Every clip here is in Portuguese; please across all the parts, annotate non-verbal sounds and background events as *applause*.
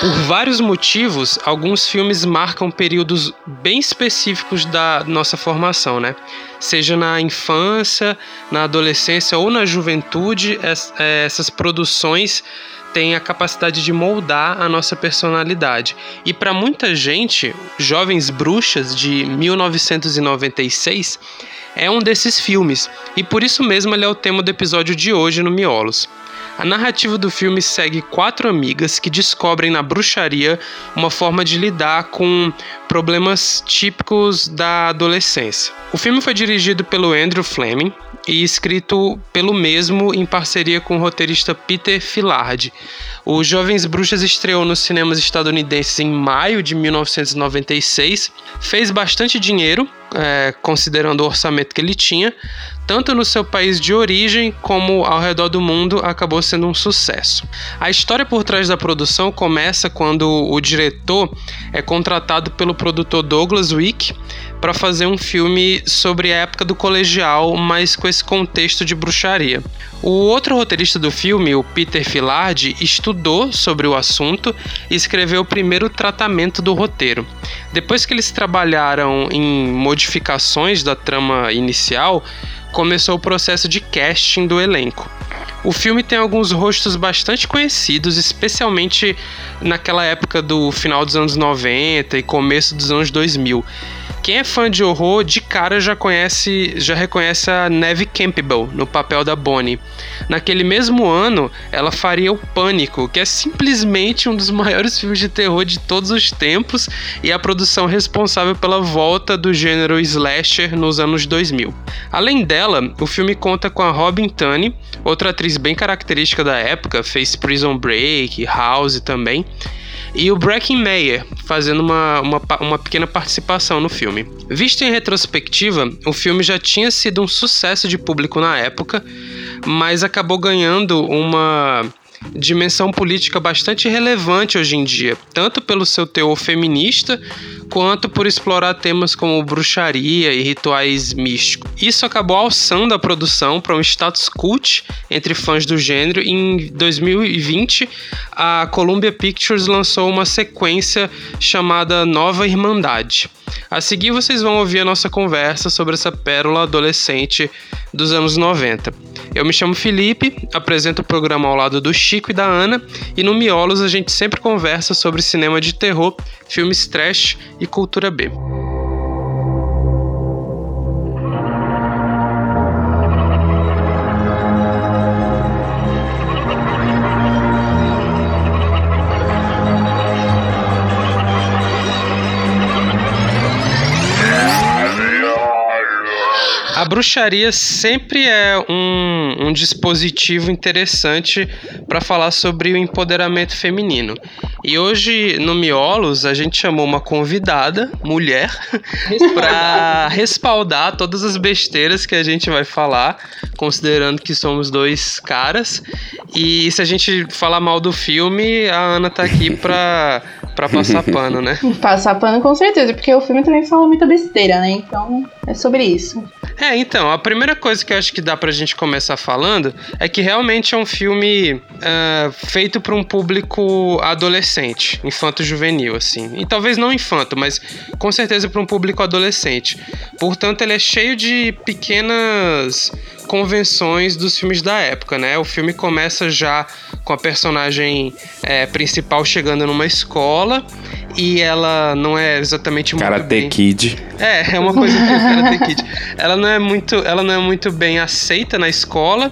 Por vários motivos, alguns filmes marcam períodos bem específicos da nossa formação, né? Seja na infância, na adolescência ou na juventude, é, essas produções têm a capacidade de moldar a nossa personalidade. E para muita gente, Jovens Bruxas de 1996 é um desses filmes, e por isso mesmo ele é o tema do episódio de hoje no Miolos. A narrativa do filme segue quatro amigas que descobrem na bruxaria uma forma de lidar com problemas típicos da adolescência. O filme foi dirigido pelo Andrew Fleming e escrito pelo mesmo em parceria com o roteirista Peter Fillard. O Jovens Bruxas estreou nos cinemas estadunidenses em maio de 1996, fez bastante dinheiro, é, considerando o orçamento que ele tinha, tanto no seu país de origem como ao redor do mundo, acabou sendo um sucesso. A história por trás da produção começa quando o diretor é contratado pelo produtor Douglas Wick para fazer um filme sobre a época do colegial, mas com esse contexto de bruxaria. O outro roteirista do filme, o Peter Fillard, estudou sobre o assunto e escreveu o primeiro tratamento do roteiro. Depois que eles trabalharam em modificações da trama inicial, começou o processo de casting do elenco. O filme tem alguns rostos bastante conhecidos, especialmente naquela época do final dos anos 90 e começo dos anos 2000. Quem é fã de horror, de cara já conhece, já reconhece a Neve Campbell no papel da Bonnie. Naquele mesmo ano, ela faria O Pânico, que é simplesmente um dos *laughs* maiores filmes de terror de todos os tempos e a produção responsável pela volta do gênero slasher nos anos 2000. Além dela, o filme conta com a Robin Tunney, outra atriz bem característica da época, fez Prison Break, House também e o Bracken Meyer fazendo uma, uma, uma pequena participação no filme. Visto em retrospectiva, o filme já tinha sido um sucesso de público na época, mas acabou ganhando uma dimensão política bastante relevante hoje em dia, tanto pelo seu teor feminista quanto por explorar temas como bruxaria e rituais místicos. Isso acabou alçando a produção para um status cult entre fãs do gênero em 2020 a Columbia Pictures lançou uma sequência chamada Nova Irmandade. A seguir vocês vão ouvir a nossa conversa sobre essa pérola adolescente dos anos 90. Eu me chamo Felipe, apresento o programa ao lado do Chico e da Ana, e no Miolos a gente sempre conversa sobre cinema de terror, filmes trash e cultura B. A bruxaria sempre é um, um dispositivo interessante para falar sobre o empoderamento feminino. E hoje no Miolos a gente chamou uma convidada, mulher, *laughs* para respaldar todas as besteiras que a gente vai falar, considerando que somos dois caras. E se a gente falar mal do filme, a Ana tá aqui para para passar *laughs* pano, né? Passar pano com certeza, porque o filme também fala muita besteira, né? Então é sobre isso. É, então, a primeira coisa que eu acho que dá pra gente começar falando é que realmente é um filme uh, feito para um público adolescente, infanto-juvenil, assim. E talvez não infanto, mas com certeza para um público adolescente. Portanto, ele é cheio de pequenas convenções dos filmes da época, né? O filme começa já com a personagem é, principal chegando numa escola e ela não é exatamente muito Karate bem... Kid. É, é uma coisa que o Karate Kid. Ela não é muito, ela não é muito bem aceita na escola,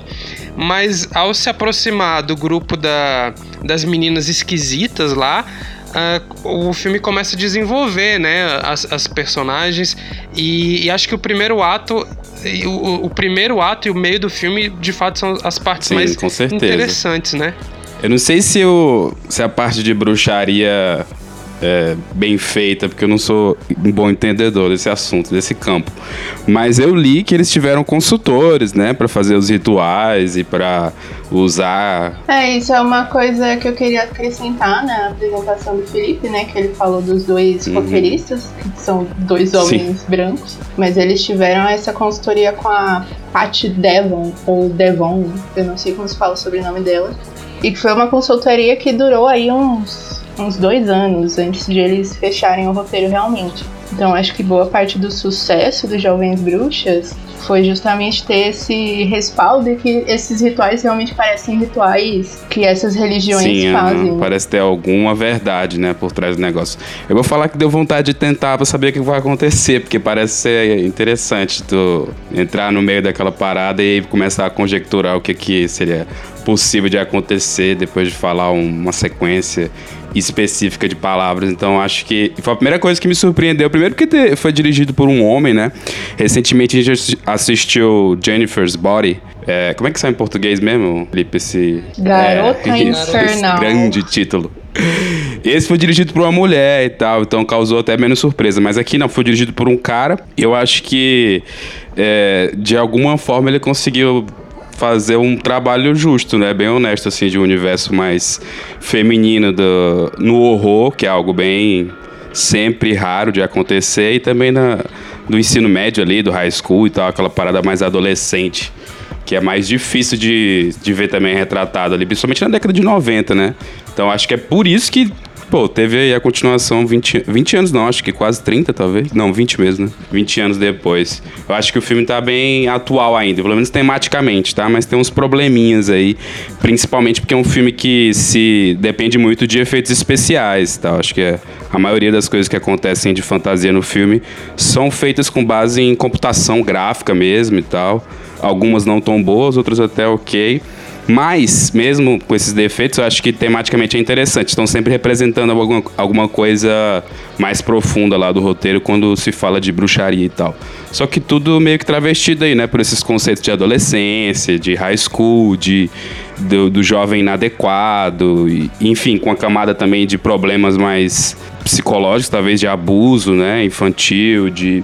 mas ao se aproximar do grupo da, das meninas esquisitas lá, Uh, o filme começa a desenvolver né, as, as personagens. E, e, acho que o primeiro ato o, o, primeiro ato e o meio do filme de fato são as partes Sim, mais interessantes né? Eu não sei se, o, se a parte de bruxaria é, bem feita, porque eu não sou um bom entendedor desse assunto, desse campo. Mas eu li que eles tiveram consultores, né, para fazer os rituais e para usar. É, isso é uma coisa que eu queria acrescentar na apresentação do Felipe, né, que ele falou dos dois uhum. roteiristas, que são dois homens Sim. brancos, mas eles tiveram essa consultoria com a Pat Devon, ou Devon, eu não sei como se fala sobre o nome dela, e que foi uma consultoria que durou aí uns uns dois anos antes de eles fecharem o roteiro realmente. Então acho que boa parte do sucesso dos Jovens Bruxas foi justamente ter esse respaldo e que esses rituais realmente parecem rituais que essas religiões Sim, fazem. Uhum, parece ter alguma verdade, né, por trás do negócio. Eu vou falar que deu vontade de tentar pra saber o que vai acontecer, porque parece ser interessante tu entrar no meio daquela parada e começar a conjecturar o que, que seria possível de acontecer depois de falar uma sequência específica de palavras. Então acho que foi a primeira coisa que me surpreendeu. Primeiro porque foi dirigido por um homem, né? Recentemente a gente assistiu Jennifer's Body. É, como é que sai em português mesmo, Felipe? Esse, Garota é, Infernal. grande título. Esse foi dirigido por uma mulher e tal, então causou até menos surpresa. Mas aqui não, foi dirigido por um cara. Eu acho que é, de alguma forma ele conseguiu fazer um trabalho justo, né? Bem honesto, assim, de um universo mais feminino do, no horror, que é algo bem sempre raro de acontecer, e também na, do ensino médio ali, do high school e tal, aquela parada mais adolescente, que é mais difícil de, de ver também retratado ali, principalmente na década de 90, né? Então acho que é por isso que Pô, teve aí a continuação 20, 20 anos não, acho que quase 30 talvez. Não, 20 mesmo, né? 20 anos depois. Eu acho que o filme tá bem atual ainda, pelo menos tematicamente, tá? Mas tem uns probleminhas aí, principalmente porque é um filme que se depende muito de efeitos especiais, tá? Acho que é, a maioria das coisas que acontecem de fantasia no filme são feitas com base em computação gráfica mesmo e tal. Algumas não tão boas, outras até ok. Mas, mesmo com esses defeitos, eu acho que tematicamente é interessante. Estão sempre representando alguma, alguma coisa mais profunda lá do roteiro quando se fala de bruxaria e tal. Só que tudo meio que travestido aí, né? Por esses conceitos de adolescência, de high school, de, do, do jovem inadequado, e, enfim, com a camada também de problemas mais psicológicos, talvez de abuso, né? Infantil, de,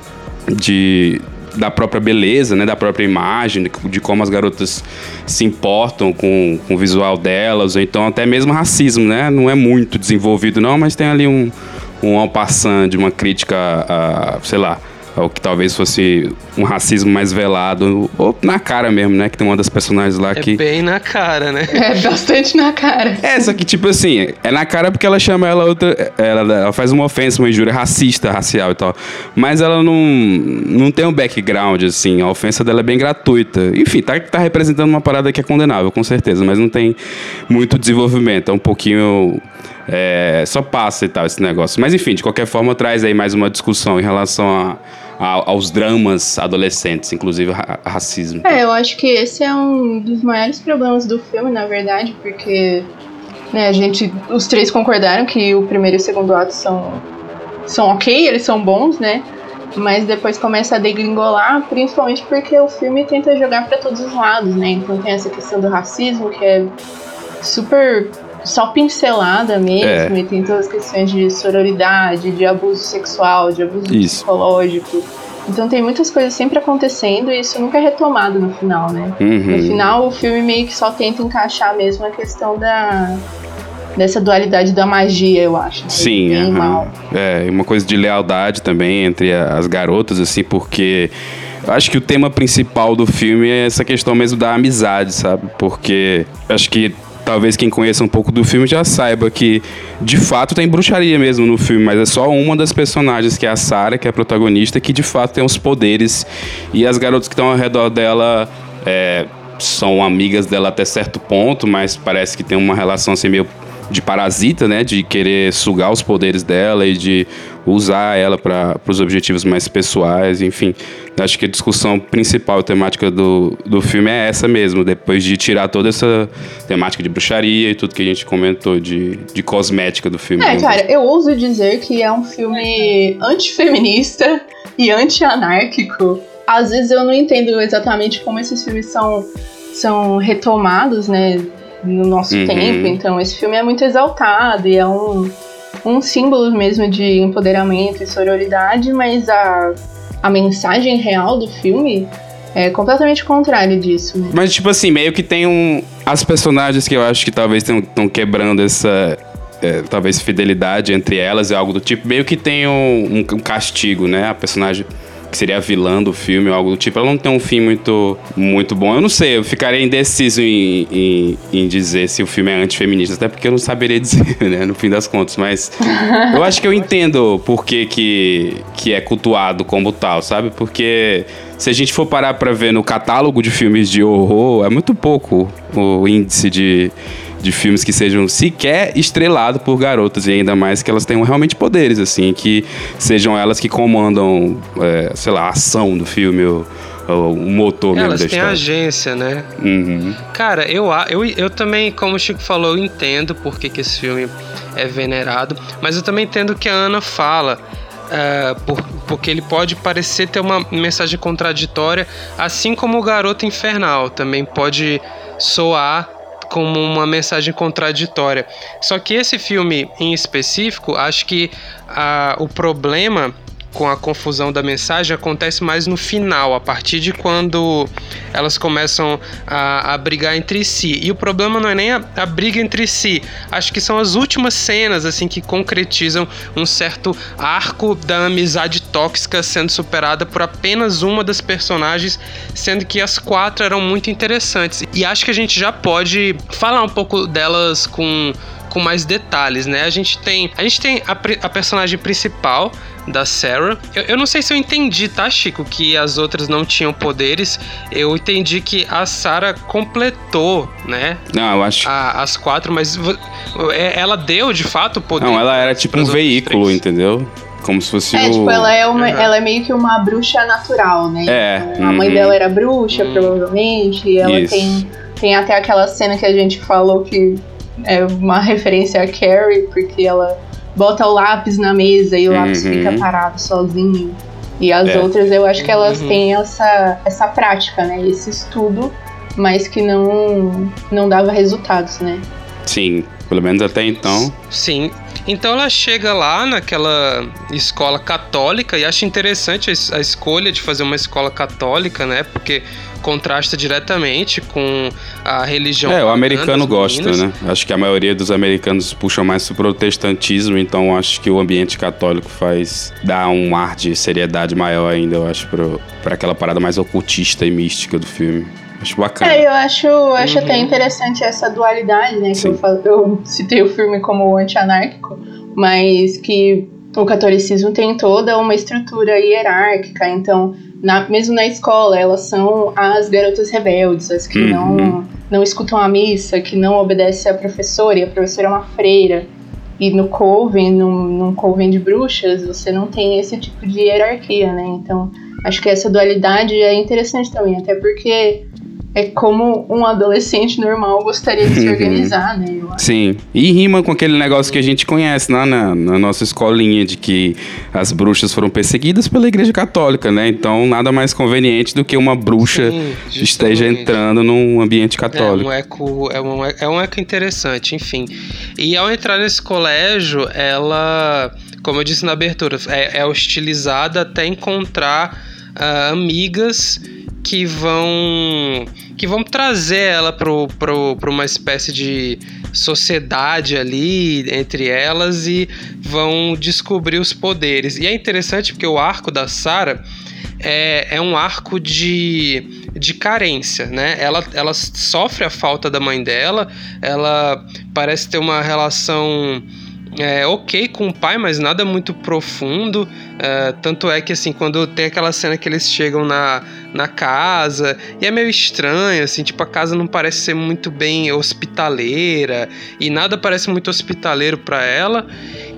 de da própria beleza, né, da própria imagem, de, como as garotas se importam com, com o visual delas, ou então até mesmo racismo, né? Não é muito desenvolvido não, mas tem ali um um passant de uma crítica a sei lá, ou que talvez fosse um racismo mais velado, ou na cara mesmo, né? Que tem uma das personagens lá é que. É bem na cara, né? É bastante na cara. É, só que, tipo assim, é na cara porque ela chama ela outra. Ela, ela faz uma ofensa, uma injúria racista, racial e tal. Mas ela não, não tem um background, assim. A ofensa dela é bem gratuita. Enfim, tá, tá representando uma parada que é condenável, com certeza, mas não tem muito desenvolvimento. É um pouquinho. É, só passa e tal esse negócio. Mas enfim, de qualquer forma, traz aí mais uma discussão em relação a aos dramas adolescentes, inclusive ra racismo. É, eu acho que esse é um dos maiores problemas do filme, na verdade, porque né, a gente, os três concordaram que o primeiro e o segundo ato são, são ok, eles são bons, né? Mas depois começa a degringolar, principalmente porque o filme tenta jogar para todos os lados, né? Então tem essa questão do racismo, que é super só pincelada mesmo, é. e tem todas as questões de sororidade, de abuso sexual, de abuso isso. psicológico. Então tem muitas coisas sempre acontecendo e isso nunca é retomado no final, né? Uhum. No final o filme meio que só tenta encaixar mesmo a questão da dessa dualidade da magia, eu acho. Né? Sim, uhum. mal. É, uma coisa de lealdade também entre as garotas, assim, porque acho que o tema principal do filme é essa questão mesmo da amizade, sabe? Porque acho que talvez quem conheça um pouco do filme já saiba que de fato tem bruxaria mesmo no filme, mas é só uma das personagens, que é a Sarah, que é a protagonista, que de fato tem os poderes. E as garotas que estão ao redor dela é, são amigas dela até certo ponto, mas parece que tem uma relação assim meio de parasita, né? De querer sugar os poderes dela e de usar ela para os objetivos mais pessoais, enfim. Acho que a discussão principal temática do, do filme é essa mesmo, depois de tirar toda essa temática de bruxaria e tudo que a gente comentou de, de cosmética do filme. É, cara, eu ouso dizer que é um filme antifeminista *laughs* e anti-anárquico. Às vezes eu não entendo exatamente como esses filmes são, são retomados, né? No nosso uhum. tempo. Então, esse filme é muito exaltado e é um, um símbolo mesmo de empoderamento e sororidade, mas a, a mensagem real do filme é completamente contrário disso. Né? Mas, tipo assim, meio que tem um. As personagens que eu acho que talvez estão quebrando essa. É, talvez fidelidade entre elas e algo do tipo, meio que tem um, um castigo, né? A personagem que seria a vilã do filme ou algo do tipo. Ela não tem um fim muito, muito bom. Eu não sei, eu ficaria indeciso em, em, em dizer se o filme é antifeminista, até porque eu não saberia *laughs* dizer, né, no fim das contas. Mas *laughs* eu acho que eu entendo por que, que, que é cultuado como tal, sabe? Porque se a gente for parar pra ver no catálogo de filmes de horror, é muito pouco o índice de de filmes que sejam sequer estrelados por garotas, e ainda mais que elas tenham realmente poderes, assim, que sejam elas que comandam, é, sei lá, a ação do filme, ou, o motor mesmo Elas têm agência, né? Uhum. Cara, eu, eu, eu também, como o Chico falou, eu entendo por que, que esse filme é venerado, mas eu também entendo o que a Ana fala. é, por- porque ele pode parecer ter uma mensagem contraditória, assim como o Garoto Infernal também pode soar como uma mensagem contraditória. Só que esse filme em específico, acho que ah, o problema com a confusão da mensagem acontece mais no final, a partir de quando elas começam a, a brigar entre si. E o problema não é nem a, a briga entre si, acho que são as últimas cenas assim que concretizam um certo arco da amizade tóxica sendo superada por apenas uma das personagens, sendo que as quatro eram muito interessantes. E acho que a gente já pode falar um pouco delas com com mais detalhes, né? A gente tem, a gente tem a, a personagem principal da Sarah. Eu, eu não sei se eu entendi, tá, Chico, que as outras não tinham poderes. Eu entendi que a Sarah completou, né? Não, eu acho. a- as quatro, mas é- ela deu de fato o poder. Não, ela era tipo um veículo, três. entendeu? Como se fosse É, o. tipo, ela é, uma, Uhum. ela é meio que uma bruxa natural, né? É, Então, a mãe uhum. dela era bruxa, Hum. provavelmente, e ela Isso. tem, tem até aquela cena que a gente falou que é uma *laughs* referência a Carrie, porque ela bota o lápis na mesa e o lápis Uhum. fica parado sozinho. E as É. outras eu acho que elas Uhum. têm essa, essa prática, né? Esse estudo, mas que não, não dava resultados, né? Sim, pelo menos até então. Sim. Então ela chega lá naquela escola católica e acha interessante a, es- a escolha de fazer uma escola católica, né? Porque contrasta diretamente com a religião. É, o americano gosta, meninas. né? Acho que a maioria dos americanos puxam mais pro protestantismo, então acho que o ambiente católico faz dar um ar de seriedade maior ainda, eu acho, pro, pra aquela parada mais ocultista e mística do filme. Acho bacana. É, eu acho, acho Uhum. até interessante essa dualidade, né? Que eu, falo, eu citei o filme como anti-anárquico, mas que o catolicismo tem toda uma estrutura hierárquica, então, na- mesmo na escola, elas são as garotas rebeldes, as que Uhum. não, não escutam a missa, que não obedecem à professora, e a professora é uma freira. E no Coven, num, num Coven de bruxas, você não tem esse tipo de hierarquia, né? Então, acho que essa dualidade é interessante também, até porque é como um adolescente normal gostaria de se Uhum. organizar, né? Sim, e rima com aquele negócio que a gente conhece lá na, na nossa escolinha, de que as bruxas foram perseguidas pela Igreja Católica, né? Então, nada mais conveniente do que uma bruxa Sim, esteja entrando num ambiente É católico. um, eco, é, um, é um eco interessante, enfim. E ao entrar nesse colégio, ela, como eu disse na abertura, é, é hostilizada até encontrar ah, amigas que vão que vão trazer ela pra uma espécie de sociedade ali entre elas e vão descobrir os poderes. E é interessante porque o arco da Sarah é, é um arco de, de carência, né? Ela, ela sofre a falta da mãe dela, ela parece ter uma relação é, ok com o pai, mas nada muito profundo. É, tanto é que, assim, quando tem aquela cena que eles chegam na, na casa, e é meio estranho, assim, tipo, a casa não parece ser muito bem hospitaleira, e nada parece muito hospitaleiro para ela.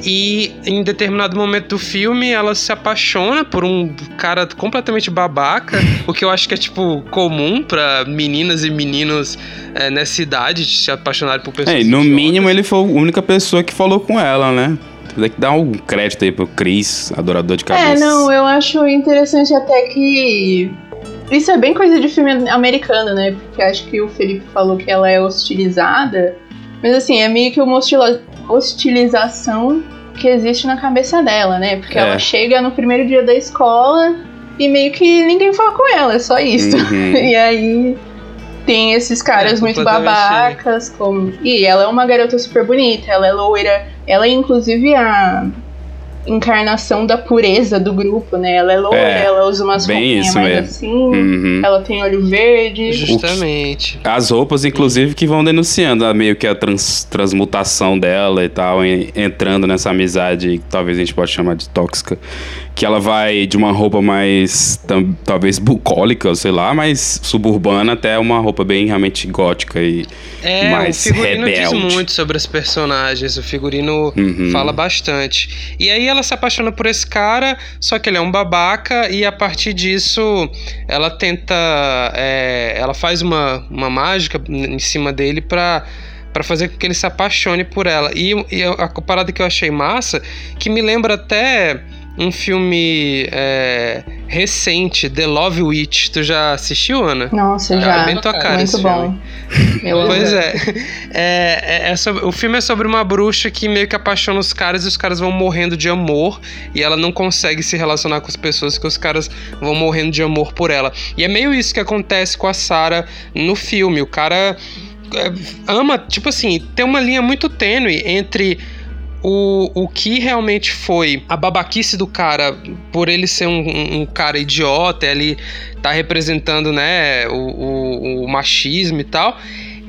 E em determinado momento do filme, ela se apaixona por um cara completamente babaca, o que eu acho que é, tipo, comum para meninas e meninos é, nessa idade de se apaixonarem por pessoas. É, e no idiotas. mínimo ele foi a única pessoa que falou com ela, né? Tem que dar um crédito aí pro Chris, adorador de cabeça. É, não, eu acho interessante até que. Isso é bem coisa de filme americano, né? Porque acho que o Felipe falou que ela é hostilizada. Mas assim, é meio que uma hostilização que existe na cabeça dela, né? Porque É. ela chega no primeiro dia da escola e meio que ninguém fala com ela, é só isso. Uhum. *laughs* E aí tem esses caras É, muito babacas, como. E ela é uma garota super bonita, ela é loira. Ela é inclusive a. encarnação da pureza do grupo, né? Ela é loura, é, ela usa umas roupinhas mais mesmo. assim, uhum. ela tem olho verde. Justamente. As roupas, inclusive, que vão denunciando a, meio que a trans, transmutação dela e tal, entrando nessa amizade que talvez a gente pode chamar de tóxica que ela vai de uma roupa mais tam, talvez bucólica, sei lá, mais suburbana até uma roupa bem realmente gótica e é, mais rebelde. O figurino diz muito sobre as personagens, o figurino uhum. fala bastante. E aí ela se apaixona por esse cara, só que ele é um babaca e a partir disso ela tenta, é, ela faz uma, uma mágica em cima dele pra para fazer com que ele se apaixone por ela. E, e a parada que eu achei massa, que me lembra até um filme é, recente, The Love Witch. Tu já assistiu, Ana? Nossa, já. É bem tua cara Muito bom. Eu pois é. é, é, é sobre, o filme é sobre uma bruxa que meio que apaixona os caras e os caras vão morrendo de amor e ela não consegue se relacionar com as pessoas que os caras vão morrendo de amor por ela. E é meio isso que acontece com a Sarah no filme. O cara é, ama, tipo assim, tem uma linha muito tênue entre o, o que realmente foi a babaquice do cara, por ele ser um, um cara idiota, ele tá representando, né, o, o, o machismo e tal,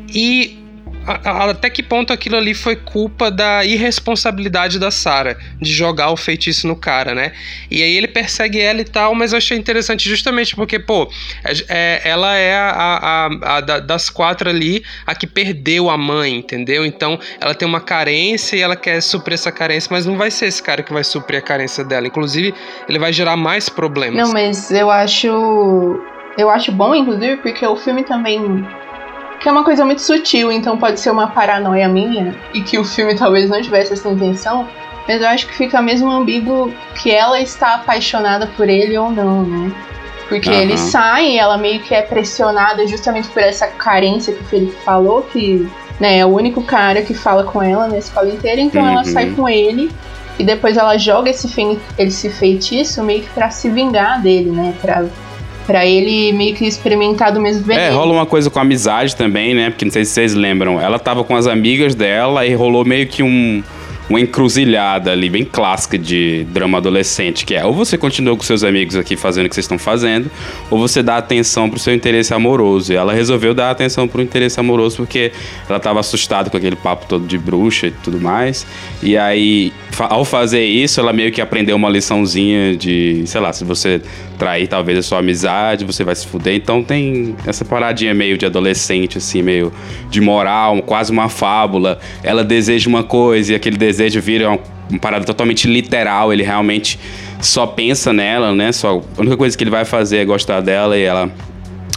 e até que ponto aquilo ali foi culpa da irresponsabilidade da Sarah de jogar o feitiço no cara, né? E aí ele persegue ela e tal, mas eu achei interessante justamente porque, pô, é, é ela é a, a, a, a, das quatro ali a que perdeu a mãe, entendeu? Então ela tem uma carência e ela quer suprir essa carência, mas não vai ser esse cara que vai suprir a carência dela. Inclusive, ele vai gerar mais problemas. Não, mas eu acho. Eu acho bom, inclusive, porque o filme também que é uma coisa muito sutil, então pode ser uma paranoia minha e que o filme talvez não tivesse essa intenção, mas eu acho que fica mesmo ambíguo que ela está apaixonada por ele ou não, né? Porque uhum. eles saem, ela meio que é pressionada justamente por essa carência que o Felipe falou, que né, é o único cara que fala com ela na escola inteira, então uhum. ela sai com ele e depois ela joga esse, esse feitiço meio que pra se vingar dele, né? Pra para ele meio que experimentar do mesmo veneno. É, rola uma coisa com amizade também, né? Porque não sei se vocês lembram. Ela tava com as amigas dela e rolou meio que um uma encruzilhada ali, bem clássica de drama adolescente, que é ou você continua com seus amigos aqui fazendo o que vocês estão fazendo, ou você dá atenção pro seu interesse amoroso. E ela resolveu dar atenção pro interesse amoroso porque ela estava assustada com aquele papo todo de bruxa e tudo mais. E aí, ao fazer isso, ela meio que aprendeu uma liçãozinha de, sei lá, se você trair talvez a sua amizade, você vai se fuder. Então tem essa paradinha meio de adolescente, assim, meio de moral, quase uma fábula. Ela deseja uma coisa e aquele desejo desejo vira uma, uma parada totalmente literal, ele realmente só pensa nela, né? Só, a única coisa que ele vai fazer é gostar dela e ela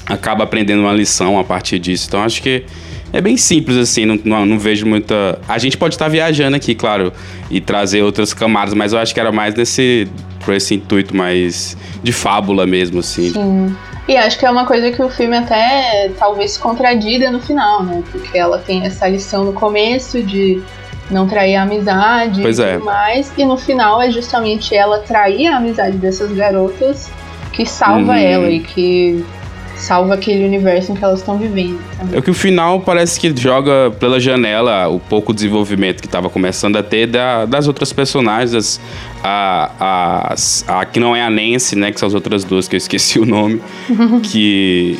acaba aprendendo uma lição a partir disso. Então acho que é bem simples assim, não, não, não vejo muita. A gente pode estar viajando aqui, claro, e trazer outras camadas, mas eu acho que era mais nesse por esse intuito mais de fábula mesmo, assim. Sim. E acho que é uma coisa que o filme até talvez contradiga no final, né? Porque ela tem essa lição no começo de não trair a amizade pois e é. tudo mais. E no final é justamente ela trair a amizade dessas garotas que salva uhum. ela e que salva aquele universo em que elas estão vivendo. É que o final parece que joga pela janela o pouco desenvolvimento que estava começando a ter da, das outras personagens, a, a, a, a, que não é a Nancy, né, que são as outras duas que eu esqueci o nome, *laughs* que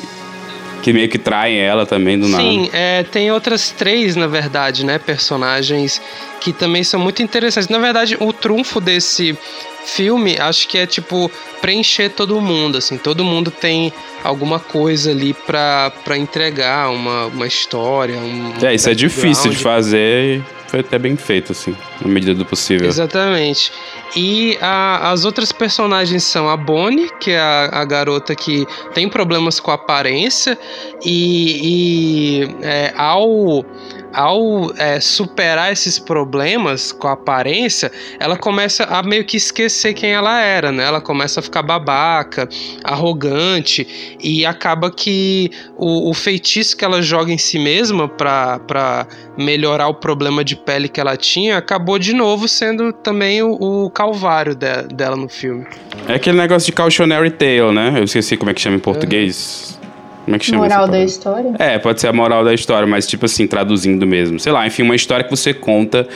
que meio que traem ela também do nada. Sim, é, tem outras três, na verdade, né, personagens que também são muito interessantes. Na verdade, o trunfo desse filme, acho que é tipo preencher todo mundo, assim, todo mundo tem alguma coisa ali para entregar, uma, uma história, um É, isso é difícil de fazer foi até bem feito, assim, na medida do possível. Exatamente. E a, as outras personagens são a Bonnie, que é a, a garota que tem problemas com a aparência, e, e é, ao ao é, superar esses problemas com a aparência, ela começa a meio que esquecer quem ela era, né? Ela começa a ficar babaca, arrogante e acaba que o, o feitiço que ela joga em si mesma para melhorar o problema de pele que ela tinha acabou de novo sendo também o, o calvário de, dela no filme. É aquele negócio de cautionary tale, né? Eu esqueci como é que chama em português. Como é que chama Moral da história? É, pode ser a moral da história, mas tipo assim, traduzindo mesmo. Sei lá, enfim, uma história que você conta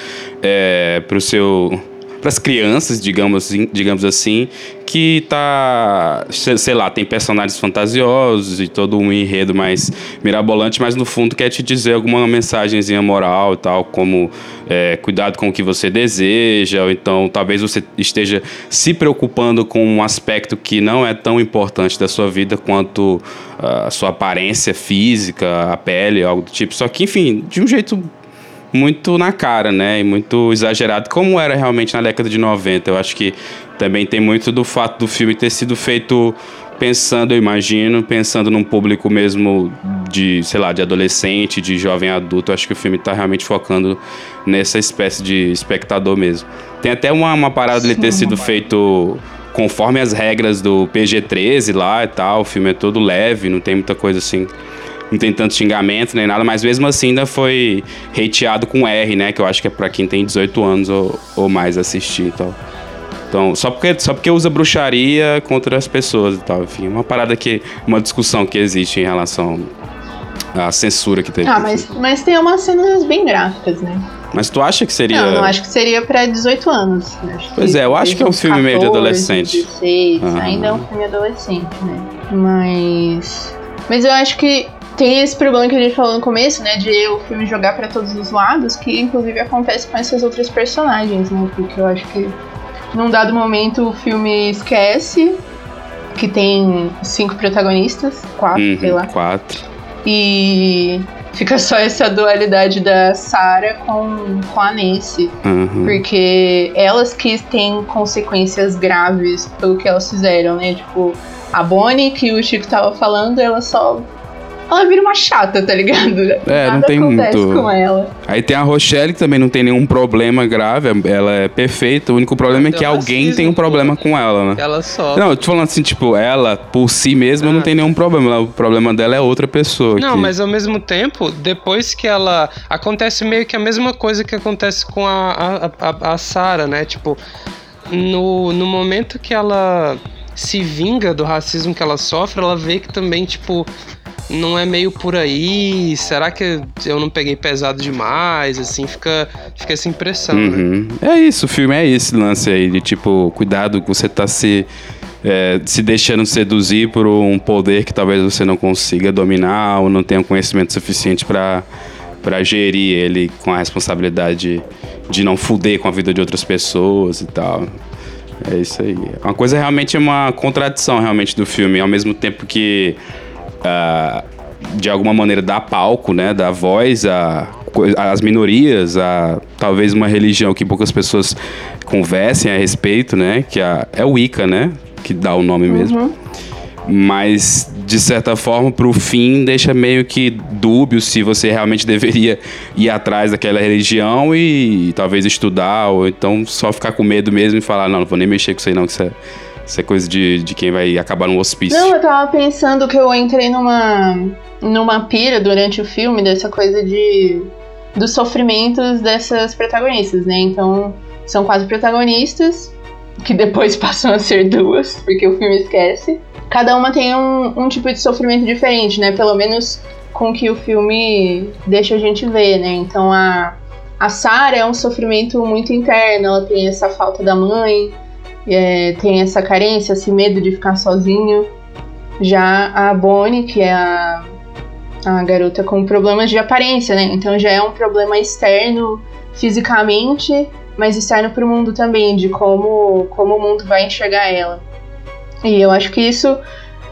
é, pro seu as crianças, digamos assim, digamos assim, que tá, sei lá, tem personagens fantasiosos e todo um enredo mais mirabolante, mas no fundo quer te dizer alguma mensagenzinha moral e tal, como é, cuidado com o que você deseja, ou então talvez você esteja se preocupando com um aspecto que não é tão importante da sua vida quanto a sua aparência física, a pele, algo do tipo. Só que, enfim, de um jeito muito na cara, né? E muito exagerado, como era realmente na década de 90. Eu acho que também tem muito do fato do filme ter sido feito pensando, eu imagino, pensando num público mesmo de, sei lá, de adolescente, de jovem adulto. Eu acho que o filme está realmente focando nessa espécie de espectador mesmo. Tem até uma, uma parada dele ter sido feito conforme as regras do PG-13 lá e tal. O filme é todo leve, não tem muita coisa assim não tem tanto xingamento nem nada, mas mesmo assim ainda foi hateado com R, né? Que eu acho que é pra quem tem 18 anos ou, ou mais assistir e tal. Então, só porque, só porque usa bruxaria contra as pessoas e tal. Enfim, uma parada que. Uma discussão que existe em relação à censura que teve. Ah, mas, mas tem umas cenas bem gráficas, né? Mas tu acha que seria. Não, não acho que seria pra 18 anos. pois é, eu acho que é um filme 14, meio de adolescente. 16, uhum. ainda é um filme adolescente, né? Mas. Mas eu acho que tem esse problema que a gente falou no começo, né? De o filme jogar para todos os lados, que inclusive acontece com essas outras personagens, né? Porque eu acho que num dado momento o filme esquece que tem cinco protagonistas, quatro, uhum, sei lá. Quatro. E fica só essa dualidade da Sarah com, com a Nancy. Uhum. Porque elas que têm consequências graves pelo que elas fizeram, né? Tipo, a Bonnie, que o Chico tava falando, ela só ela vira uma chata, tá ligado? É, Nada não tem muito. com ela. Aí tem a Rochelle, que também não tem nenhum problema grave, ela é perfeita. O único problema é que alguém tem um problema com ela, né? Ela só. Não, eu tô falando assim, tipo, ela por si mesma ah. não tem nenhum problema. O problema dela é outra pessoa. Não, que... mas ao mesmo tempo, depois que ela. Acontece meio que a mesma coisa que acontece com a, a, a, a Sarah, né? Tipo, no, no momento que ela se vinga do racismo que ela sofre, ela vê que também, tipo, não é meio por aí? Será que eu não peguei pesado demais? Assim, fica, fica essa impressão, né? uhum. né? É isso, o filme é esse lance aí, de tipo, cuidado que você tá se. É, se deixando seduzir por um poder que talvez você não consiga dominar ou não tenha conhecimento suficiente para para gerir ele com a responsabilidade de não fuder com a vida de outras pessoas e tal. É isso aí. Uma coisa realmente é uma contradição realmente do filme, ao mesmo tempo que uh, de alguma maneira dar palco, né, dar voz a às minorias, a talvez uma religião que poucas pessoas conversem a respeito, né, que a, é o Wicca, né, que dá o nome mesmo. Uhum. Mas de certa forma, para o fim, deixa meio que dúbio se você realmente *laughs* deveria ir atrás daquela religião e talvez estudar, ou então só ficar com medo mesmo e falar, não, não vou nem mexer com isso aí não, que isso é isso é coisa de, de quem vai acabar no hospício. Não, eu tava pensando que eu entrei numa, numa pira durante o filme dessa coisa de dos sofrimentos dessas protagonistas, né? Então, são quatro protagonistas, que depois *laughs* passam a ser duas, porque o filme esquece. Cada uma tem um, um tipo de sofrimento diferente, né? Pelo menos com que o filme deixa a gente ver, né? Então, a, a Sarah é um sofrimento muito interno, ela tem essa falta da mãe, é, tem essa carência, esse medo de ficar sozinho. Já a Bonnie, que é a, a garota com problemas de aparência, né? Então já é um problema externo fisicamente, mas externo para o mundo também, de como, como o mundo vai enxergar ela. E eu acho que isso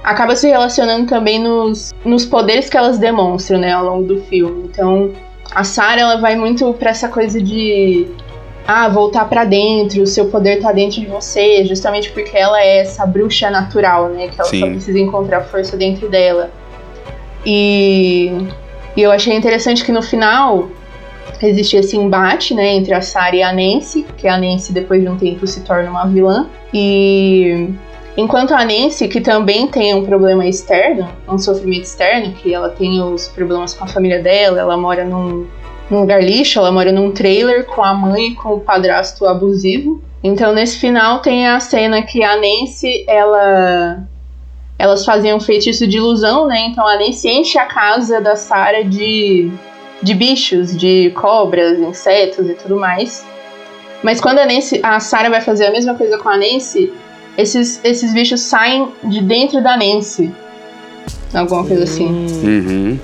acaba se relacionando também nos, nos poderes que elas demonstram, né, ao longo do filme. Então, a Sarah, ela vai muito para essa coisa de ah, voltar para dentro, o seu poder tá dentro de você, justamente porque ela é essa bruxa natural, né? Que ela Sim. só precisa encontrar força dentro dela. E, e eu achei interessante que no final existe esse embate, né, entre a Sarah e a Nancy, que a Nancy depois de um tempo se torna uma vilã. E enquanto a Nancy, que também tem um problema externo, um sofrimento externo, que ela tem os problemas com a família dela, ela mora num num lugar lixo, ela mora num trailer com a mãe e com o padrasto abusivo. Então nesse final tem a cena que a Nancy, ela elas faziam um feitiço de ilusão, né? Então a Nancy enche a casa da Sarah de de bichos, de cobras, insetos e tudo mais. Mas quando a Nancy, a Sarah vai fazer a mesma coisa com a Nancy, esses, esses bichos saem de dentro da Nancy. Alguma coisa assim. Uhum.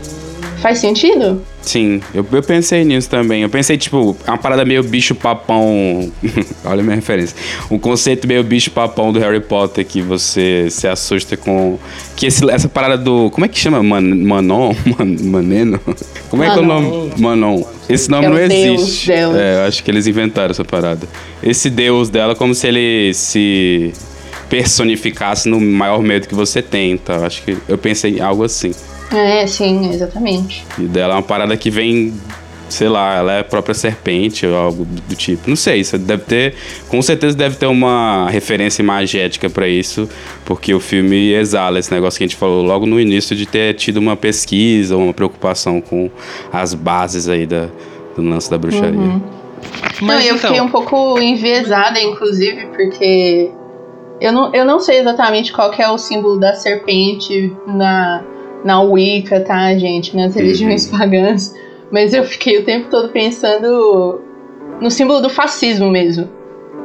Faz sentido? Sim, eu, eu pensei nisso também. Eu pensei, tipo, uma parada meio bicho-papão. *laughs* Olha a minha referência. Um conceito meio bicho-papão do Harry Potter que você se assusta com. Que esse, essa parada do. Como é que chama? Man, Manon? *laughs* Man, maneno? Como é que é o nome? Manon. Esse nome É não deus existe. dela. É, eu acho que eles inventaram essa parada. Esse deus dela, como se ele se personificasse no maior medo que você tem, tá? Acho que eu pensei em algo assim. É, sim, exatamente. E dela é uma parada que vem, sei lá, ela é a própria serpente ou algo do tipo. Não sei, isso deve ter, com certeza deve ter uma referência imagética pra isso, porque o filme exala esse negócio que a gente falou logo no início de ter tido uma pesquisa, uma preocupação com as bases aí da, do lance da bruxaria. Uhum. não, Mas eu então, fiquei um pouco enviesada, inclusive, porque eu não, eu não sei exatamente qual que é o símbolo da serpente na, na Wicca, tá, gente? Nas religiões *laughs* pagãs. Mas eu fiquei o tempo todo pensando no símbolo do fascismo mesmo.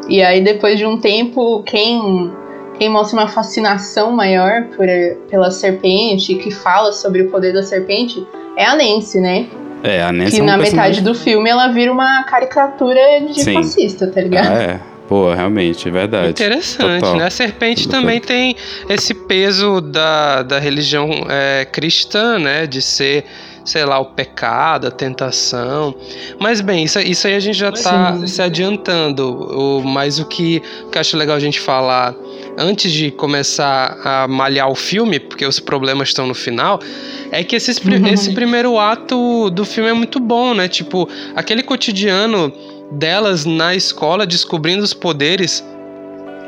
E aí, depois de um tempo, quem, quem mostra uma fascinação maior por, pela serpente, que fala sobre o poder da serpente, é a Nancy, né? É, a Nancy que é um na personagem- metade do filme ela vira uma caricatura de Sim. fascista, tá ligado? Ah, é. Pô, realmente, é verdade. Interessante, Total. né? A serpente Total. também tem esse peso da, da religião é, cristã, né? De ser, sei lá, o pecado, a tentação. Mas bem, isso, isso aí a gente já tá Sim. se adiantando. O, mas o que, o que eu acho legal a gente falar antes de começar a malhar o filme, porque os problemas estão no final, é que esses Uhum. esse primeiro ato do filme é muito bom, né? Tipo, aquele cotidiano delas na escola descobrindo os poderes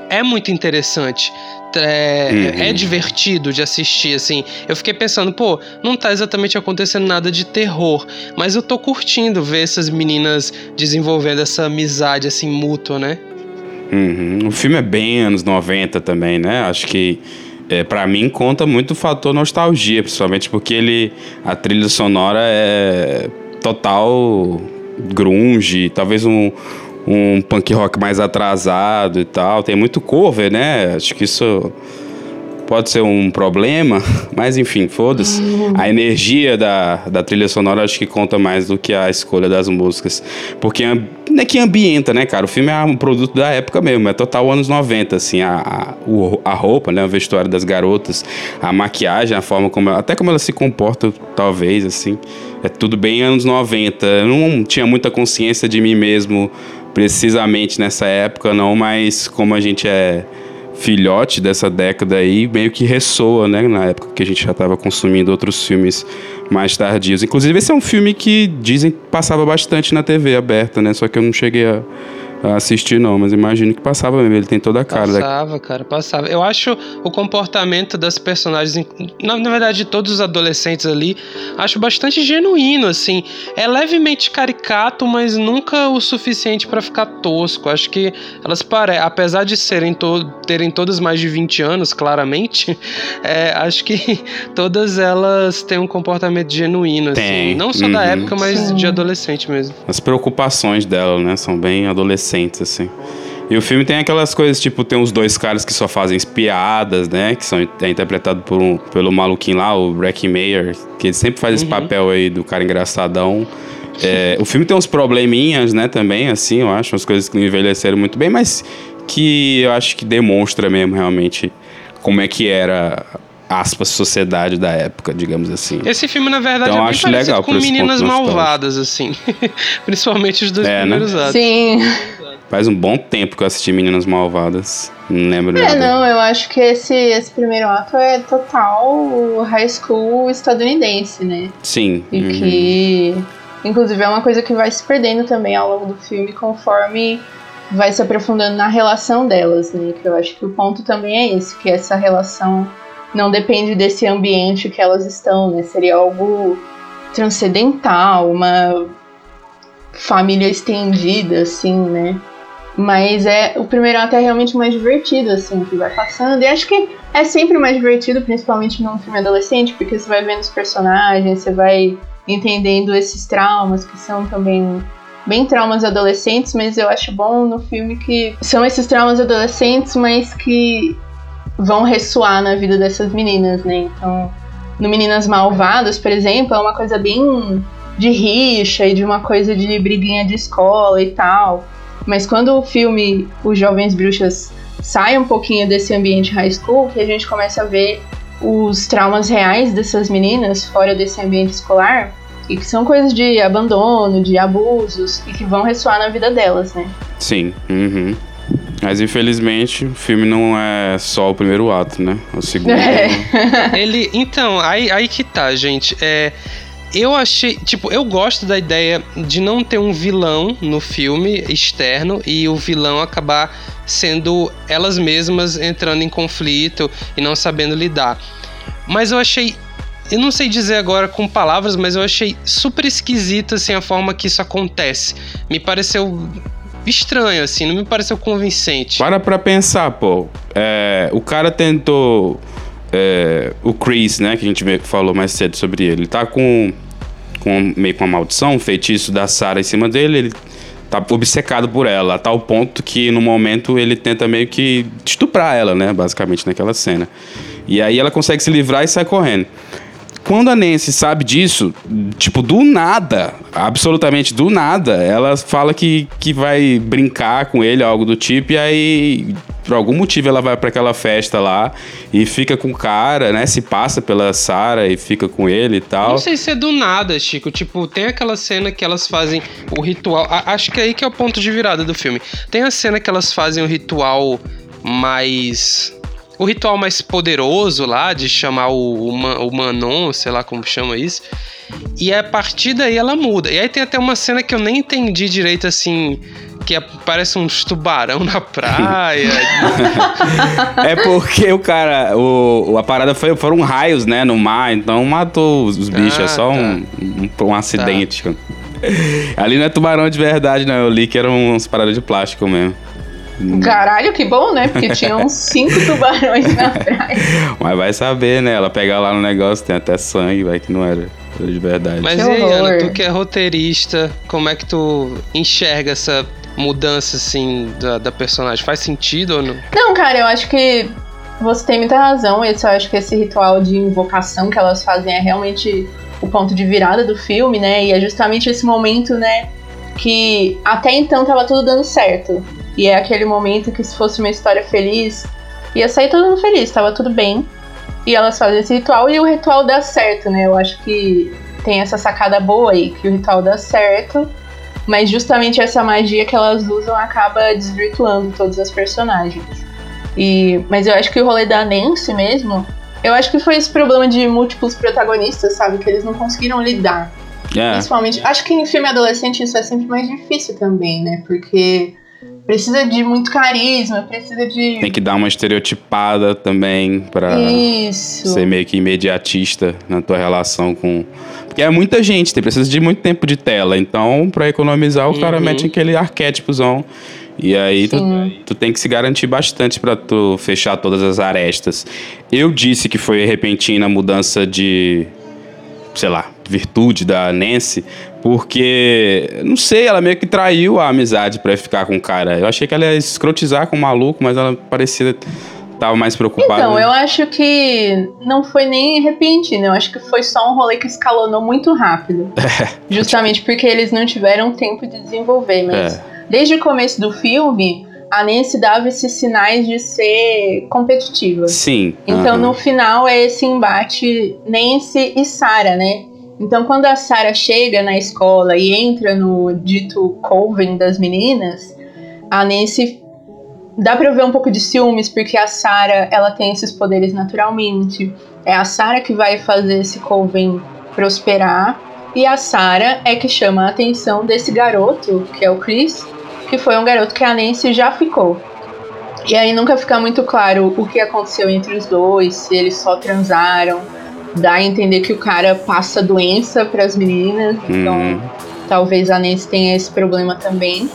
é muito interessante. É, Uhum. é divertido de assistir, assim. Eu fiquei pensando, pô, não tá exatamente acontecendo nada de terror, mas eu tô curtindo ver essas meninas desenvolvendo essa amizade, assim, mútua, né? Uhum. O filme é bem anos 90 também, né? Acho que é, para mim conta muito o fator nostalgia, principalmente porque ele a trilha sonora é total grunge, talvez um um punk rock mais atrasado e tal. Tem muito cover, né? Acho que isso pode ser um problema, *laughs* mas enfim, foda-se. A energia da, da trilha sonora acho que conta mais do que a escolha das músicas. Porque é que ambienta, né, cara? O filme é um produto da época mesmo, é total anos 90, assim, a, a, o- a roupa, né, o vestuário das garotas, a maquiagem, a forma como ela, até como ela se comporta, talvez, assim. É tudo bem anos 90. Eu não tinha muita consciência de mim mesmo precisamente nessa época, não, mas como a gente é filhote dessa década aí, meio que ressoa, né? Na época que a gente já estava consumindo outros filmes mais tardios. Inclusive, esse é um filme que dizem que passava bastante na TV aberta, né? Só que eu não cheguei a, assistir, não, mas imagino que passava mesmo. Ele tem toda a cara. da- Passava, cara, passava. Eu acho o comportamento das personagens, na, na verdade, de todos os adolescentes ali, acho bastante genuíno, assim. É levemente caricato, mas nunca o suficiente pra ficar tosco. Acho que elas parecem, apesar de serem to terem todas mais de 20 anos, claramente, *laughs* é, acho que *laughs* todas elas têm um comportamento genuíno, assim. Tem, Não só da uhum. época, mas Sim. de adolescente mesmo. As preocupações dela, né? São bem adolescentes, assim. E o filme tem aquelas coisas, tipo, tem os dois caras que só fazem piadas, né? Que são é interpretado por um, pelo maluquinho lá, o Breckin Mayer, que ele sempre faz esse Uhum. papel aí do cara engraçadão. É, o filme tem uns probleminhas, né, também, assim, eu acho, umas coisas que não envelheceram muito bem, mas que eu acho que demonstra mesmo realmente como é que era, aspas, sociedade da época, digamos assim. Esse filme, na verdade, Então, é bem acho parecido legal com por esse Meninas. Malvadas, assim. *laughs* Principalmente os dois É, né? primeiros atos. Sim. Faz um bom tempo que eu assisti Meninas Malvadas. Não lembro É, nada. não, eu acho que esse, esse primeiro ato é total high school estadunidense, né? Sim. E uhum. que, inclusive, é uma coisa que vai se perdendo também ao longo do filme conforme vai se aprofundando na relação delas, né? Que eu acho que o ponto também é esse, que essa relação não depende desse ambiente que elas estão, né? Seria algo transcendental, uma família estendida, assim, né? Mas é o primeiro ato é realmente mais divertido, assim, que vai passando. E acho que é sempre mais divertido, principalmente num filme adolescente, porque você vai vendo os personagens, você vai entendendo esses traumas que são também bem traumas adolescentes, mas eu acho bom no filme que são esses traumas adolescentes, mas que vão ressoar na vida dessas meninas, né? Então, no Meninas Malvadas, por exemplo, é uma coisa bem de rixa e de uma coisa de briguinha de escola e tal. Mas quando o filme Os Jovens Bruxas sai um pouquinho desse ambiente high school, que a gente começa a ver os traumas reais dessas meninas fora desse ambiente escolar, e que são coisas de abandono, de abusos, e que vão ressoar na vida delas, né? Sim. Uhum. Mas infelizmente o filme não é só o primeiro ato, né? O segundo. *laughs* É. Ele. Então, aí, aí que tá, gente. É. Eu achei, tipo, eu gosto da ideia de não ter um vilão no filme externo e o vilão acabar sendo elas mesmas entrando em conflito e não sabendo lidar. Mas eu achei eu não sei dizer agora com palavras, mas eu achei super esquisita assim a forma que isso acontece. Me pareceu estranho, assim, não me pareceu convincente. Para pra pensar, pô. É, o cara tentou. É, o Chris, né, que a gente falou mais cedo sobre ele tá com, com meio com uma maldição, um feitiço da Sarah em cima dele, ele tá obcecado por ela, a tal ponto que no momento ele tenta meio que estuprar ela, né, basicamente naquela cena. E aí ela consegue se livrar e sai correndo. Quando a Nancy sabe disso, tipo, do nada, absolutamente do nada, ela fala que, que vai brincar com ele, algo do tipo, e aí, por algum motivo, ela vai para aquela festa lá e fica com o cara, né? Se passa pela Sarah e fica com ele e tal. Não sei se é do nada, Chico. Tipo, tem aquela cena que elas fazem o ritual. acho que é aí que é o ponto de virada do filme. Tem a cena que elas fazem o ritual mais o ritual mais poderoso lá, de chamar o, o, Manon, sei lá como chama isso. E a partir daí ela muda. E aí tem até uma cena que eu nem entendi direito assim. Que é, parece uns tubarão na praia. *laughs* é porque o cara. O, a parada foi, foram raios, né, no mar, então matou os bichos. É ah, é só tá. um, um, um, acidente. Tá. *laughs* Ali não é tubarão de verdade, não. Eu li que eram uns paradas de plástico mesmo. Caralho, que bom, né? Porque tinha uns *laughs* cinco tubarões na praia. Mas vai saber, né? Ela pegar lá no negócio, tem até sangue, vai que não era de verdade. Mas que e aí, Ana, tu que é roteirista, como é que tu enxerga essa mudança, assim, da, da personagem? Faz sentido ou não? Não, cara, eu acho que você tem muita razão. Eu acho que esse ritual de invocação que elas fazem é realmente o ponto de virada do filme, né? E é justamente esse momento, né? Que até então tava tudo dando certo. E é aquele momento que se fosse uma história feliz, ia sair todo mundo feliz, tava tudo bem. E elas fazem esse ritual e o ritual dá certo, né? Eu acho que tem essa sacada boa aí, que o ritual dá certo, mas justamente essa magia que elas usam acaba desvirtuando todas as personagens. E, mas eu acho que o rolê da Nancy mesmo, eu acho que foi esse problema de múltiplos protagonistas, sabe? Que eles não conseguiram lidar. Yeah. É. Principalmente, acho que em filme adolescente isso é sempre mais difícil também, né? Porque Precisa de muito carisma, precisa de. Tem que dar uma estereotipada também pra Isso. ser meio que imediatista na tua relação com. Porque é muita gente, tem precisa de muito tempo de tela. Então, pra economizar, o uhum. cara mete aquele arquétipozão. E aí tu, tu, tem que se garantir bastante para tu fechar todas as arestas. Eu disse que foi repentina a mudança de, sei lá, virtude da Nancy, porque, não sei, ela meio que traiu a amizade para ficar com o cara. Eu achei que ela ia escrotizar com o maluco, mas ela parecia tava mais preocupada. Então, eu acho que não foi nem repentino. Eu acho que foi só um rolê que escalonou muito rápido. *laughs* É. Justamente porque eles não tiveram tempo de desenvolver. Mas é. desde o começo do filme, a Nancy dava esses sinais de ser competitiva. Sim. Então, no final, é esse embate Nancy e Sarah, né? Então, quando a Sarah chega na escola e entra no dito coven das meninas, a Nancy dá pra ver um pouco de ciúmes, porque a Sarah, ela tem esses poderes naturalmente. É a Sarah que vai fazer esse coven prosperar. E a Sarah é que chama a atenção desse garoto, que é o Chris, que foi um garoto que a Nancy já ficou. E aí nunca fica muito claro o que aconteceu entre os dois, se eles só transaram dá a entender que o cara passa doença para as meninas, então uhum. talvez a Nancy tenha esse problema também.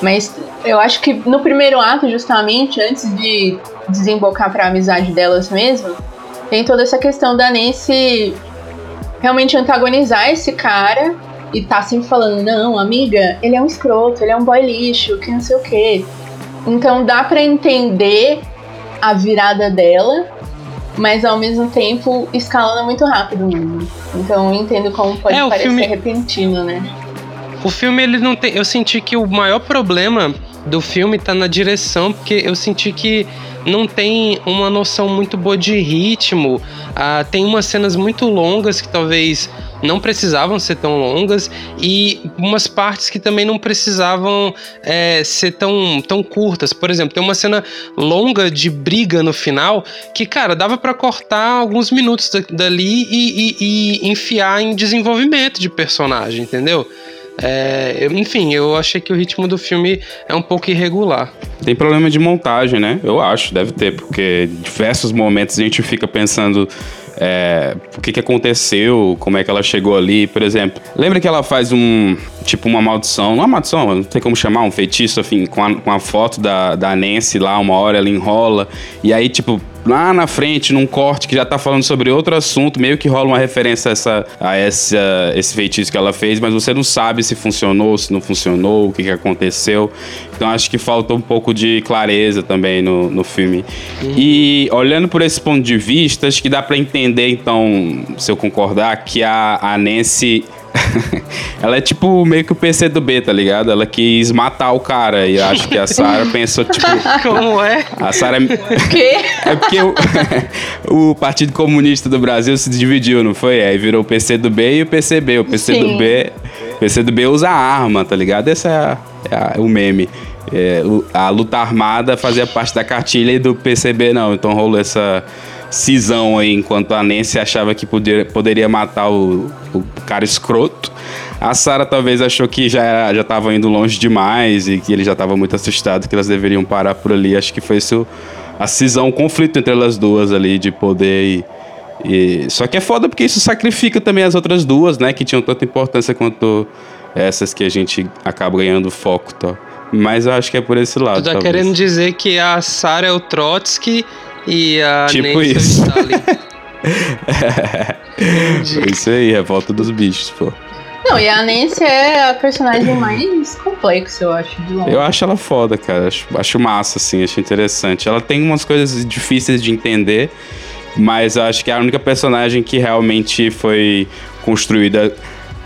Mas eu acho que no primeiro ato, justamente, antes de desembocar para a amizade delas mesmo, tem toda essa questão da Nancy realmente antagonizar esse cara e tá sempre falando, não, amiga, ele é um escroto, ele é um boy lixo, que não sei o quê. Então dá para entender a virada dela, mas ao mesmo tempo escalando muito rápido mesmo. Então eu entendo como pode é, parecer filme... repentino, né? O filme ele não tem, eu senti que o maior problema do filme tá na direção, porque eu senti que não tem uma noção muito boa de ritmo. Ah, tem umas cenas muito longas que talvez não precisavam ser tão longas e umas partes que também não precisavam é, ser tão, tão curtas. Por exemplo, tem uma cena longa de briga no final que, cara, dava para cortar alguns minutos dali e, e, e enfiar em desenvolvimento de personagem, entendeu? É, enfim, eu achei que o ritmo do filme é um pouco irregular. Tem problema de montagem, né? Eu acho, deve ter, porque diversos momentos a gente fica pensando é, o que, que aconteceu, como é que ela chegou ali, por exemplo. Lembra que ela faz um, tipo, uma maldição, uma maldição, não tem como chamar, um feitiço, enfim, com a, com a foto da, da Nancy lá, uma hora ela enrola, e aí, tipo, lá na frente, num corte que já tá falando sobre outro assunto, meio que rola uma referência a, essa, a essa, esse feitiço que ela fez, mas você não sabe se funcionou, se não funcionou, o que, que aconteceu. Então acho que falta um pouco de clareza também no, no filme. Uhum. E olhando por esse ponto de vista, acho que dá para entender, então, se eu concordar, que a, a Nancy *laughs* ela é tipo meio que o PC do B, tá ligado? Ela quis matar o cara e acho que a Sarah *laughs* pensou, tipo. Como é? A Sarah. O quê? *laughs* É porque o, o Partido Comunista do Brasil se dividiu, não foi? Aí virou o PC do B e o PCB. O PC Sim. do B. PC do B usa arma, tá ligado? Esse é, a, é a, o meme. É, a luta armada fazia parte da cartilha e do PCB não. Então rolou essa cisão aí, enquanto a Nancy achava que poder, poderia matar o, o cara escroto. A Sarah talvez achou que já já estava indo longe demais e que ele já estava muito assustado, que elas deveriam parar por ali. Acho que foi isso, a cisão, o conflito entre elas duas ali de poder e, e, só que é foda porque isso sacrifica também as outras duas, né, que tinham tanta importância quanto essas que a gente acaba ganhando foco, tá? Mas eu acho que é por esse lado. Tu tá talvez. querendo dizer que a Sarah é o Trotsky e a tipo Nancy isso. *laughs* é isso aí, revolta dos bichos, pô. Não, e a Nancy é a personagem mais complexa, eu acho, de longe. Eu acho ela foda, cara. Acho, acho massa, assim, acho interessante. Ela tem umas coisas difíceis de entender, mas acho que é a única personagem que realmente foi construída.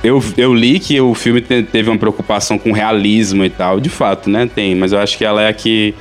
Eu, eu li que o filme teve uma preocupação com realismo e tal, de fato, né? Tem, mas eu acho que ela é a que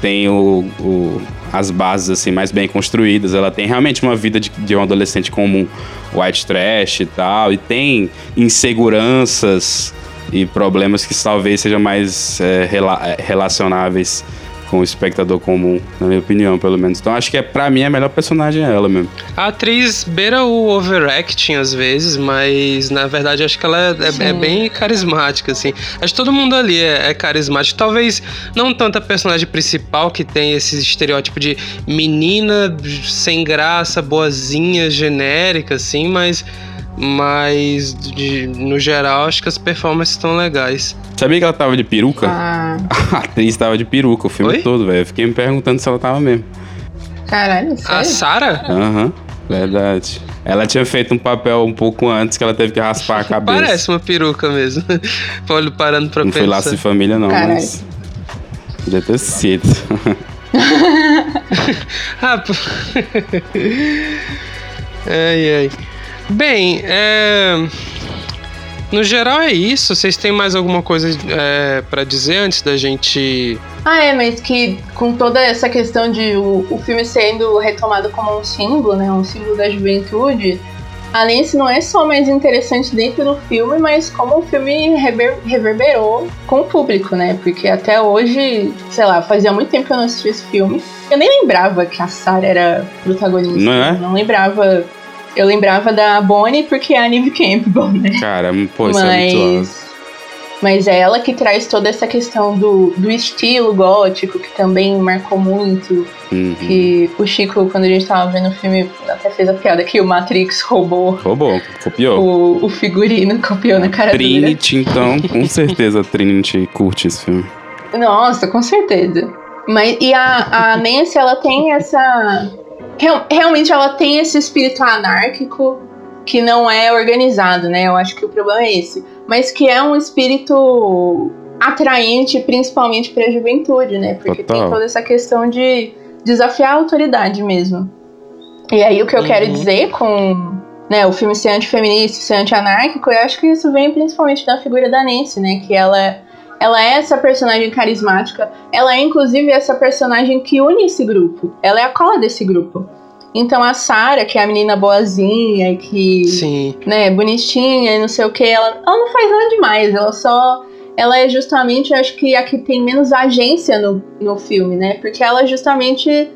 tem o, o as bases assim mais bem construídas. Ela tem realmente uma vida de, de um adolescente comum, white trash e tal, e tem inseguranças e problemas que talvez sejam mais é, rela é, relacionáveis com o espectador comum, na minha opinião, pelo menos. Então acho que é para mim a melhor personagem é ela mesmo. A atriz beira o overacting às vezes, mas na verdade acho que ela é, é, é bem carismática, assim. Acho que todo mundo ali é, é, carismático. Talvez não tanto a personagem principal que tem esse estereótipo de menina sem graça, boazinha, genérica, assim, mas mas de, no geral acho que as performances estão legais. Sabia que ela tava de peruca? Ah. *laughs* A atriz tava de peruca o filme Oi? todo, velho. Eu fiquei me perguntando se ela tava mesmo. Caralho, sério? A Sarah? Aham, uhum, verdade. Ela tinha feito um papel um pouco antes que ela teve que raspar a cabeça. Parece uma peruca mesmo. *laughs* Olho parando pra não pensar. Não foi laço de família, não, Caralho. mas. Deve ter sido. ah, *laughs* pô. ai, ai. Bem, é... no geral é isso. Vocês têm mais alguma coisa é, para dizer antes da gente. Ah, é, mas que com toda essa questão de o, o filme sendo retomado como um símbolo, né? Um símbolo da juventude. A Nancy não é só mais interessante dentro do filme, mas como o filme rever, reverberou com o público, né? Porque até hoje, sei lá, fazia muito tempo que eu não assistia esse filme. Eu nem lembrava que a Sarah era protagonista. Não é? Não lembrava eu lembrava da Bonnie porque é a Neve Campbell, né? Cara, pô, isso mas, é muito Mas é ela que traz toda essa questão do, do estilo gótico, que também marcou muito. Uhum. Que o Chico, quando a gente tava vendo o filme, até fez a piada que o Matrix roubou. Roubou, copiou. O, o figurino copiou na cara. Trinity, então, com certeza a Trinity curte esse filme. Nossa, com certeza. Mas, e a, a Nancy, ela tem essa Real, realmente ela tem esse espírito anárquico que não é organizado, né? Eu acho que o problema é esse. mas que é um espírito atraente principalmente para a juventude, né? Porque Total. tem toda essa questão de desafiar a autoridade mesmo. E aí o que eu uhum. quero dizer com né, o filme ser antifeminista, ser anti-anárquico, eu acho que isso vem principalmente da figura da Nancy, né? Que ela, ela é essa personagem carismática, ela é inclusive essa personagem que une esse grupo. Ela é a cola desse grupo. Então a Sarah, que é a menina boazinha, que Sim. né, bonitinha e não sei o que, ela, ela não faz nada demais, ela só ela é justamente, acho que a que tem menos agência no, no filme, né? Porque ela justamente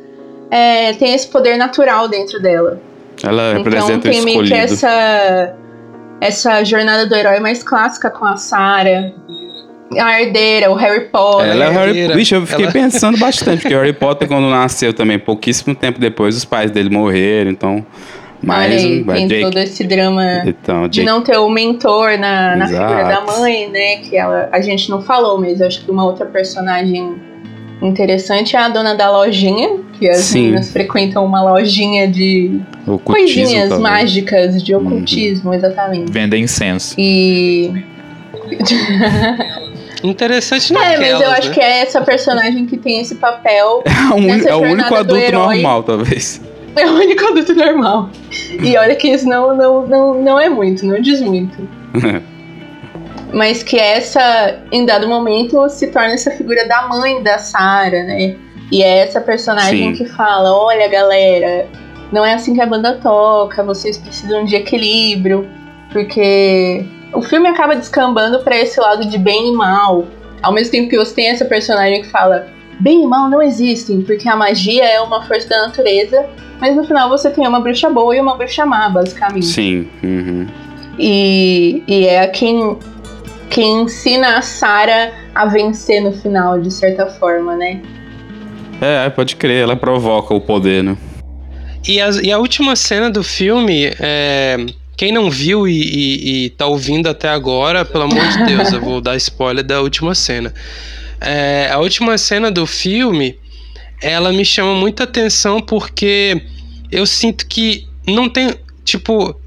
é, tem esse poder natural dentro dela. Ela representa então, tem meio que essa, essa jornada do herói mais clássica com a Sarah. A herdeira, o Harry Potter. Ela é Harry... Bicho, eu fiquei ela... pensando bastante, porque o Harry Potter, quando nasceu também, pouquíssimo tempo depois, os pais dele morreram, então mas Olha aí, tem Jake... todo esse drama então, Jake... de não ter o mentor na, na figura da mãe, né? Que ela, a gente não falou, mas acho que uma outra personagem interessante é a dona da lojinha, que as Sim. meninas frequentam uma lojinha de ocultismo, coisinhas talvez. mágicas de uhum. ocultismo, uhum. exatamente. Vendem incenso. E. *laughs* Interessante não É, mas eu acho né? que é essa personagem que tem esse papel. *laughs* É, um, é o único adulto normal, talvez. É o único adulto normal. E olha que isso não, não, não, não é muito, não diz muito. *laughs* Mas que essa, em dado momento, se torna essa figura da mãe da Sarah, né? E é essa personagem Sim. que fala: olha, galera, não é assim que a banda toca, vocês precisam de equilíbrio, porque o filme acaba descambando para esse lado de bem e mal. Ao mesmo tempo que você tem essa personagem que fala: bem e mal não existem, porque a magia é uma força da natureza mas no final você tem uma bruxa boa e uma bruxa má, basicamente. Sim. Uhum. E, e é quem, quem ensina a Sarah a vencer no final, de certa forma, né? É, pode crer, ela provoca o poder, né? E a, e a última cena do filme, é, quem não viu e, e, e, tá ouvindo até agora, pelo amor de Deus, eu vou dar spoiler da última cena. É, a última cena do filme ela me chama muita atenção porque eu sinto que não tem, tipo,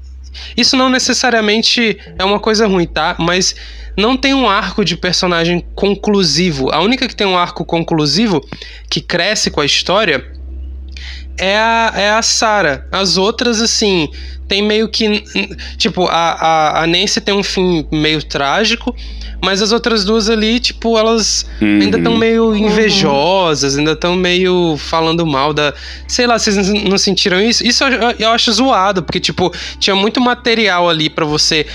isso não necessariamente é uma coisa ruim, tá? Mas não tem um arco de personagem conclusivo. A única que tem um arco conclusivo que cresce com a história é a, é a Sarah. As outras, assim, tem meio que. Tipo, a, a, a Nancy tem um fim meio trágico. Mas as outras duas ali, tipo, elas uhum. ainda estão meio invejosas, ainda estão meio falando mal da. Sei lá, vocês não sentiram isso? Isso eu, eu acho zoado, porque, tipo, tinha muito material ali para você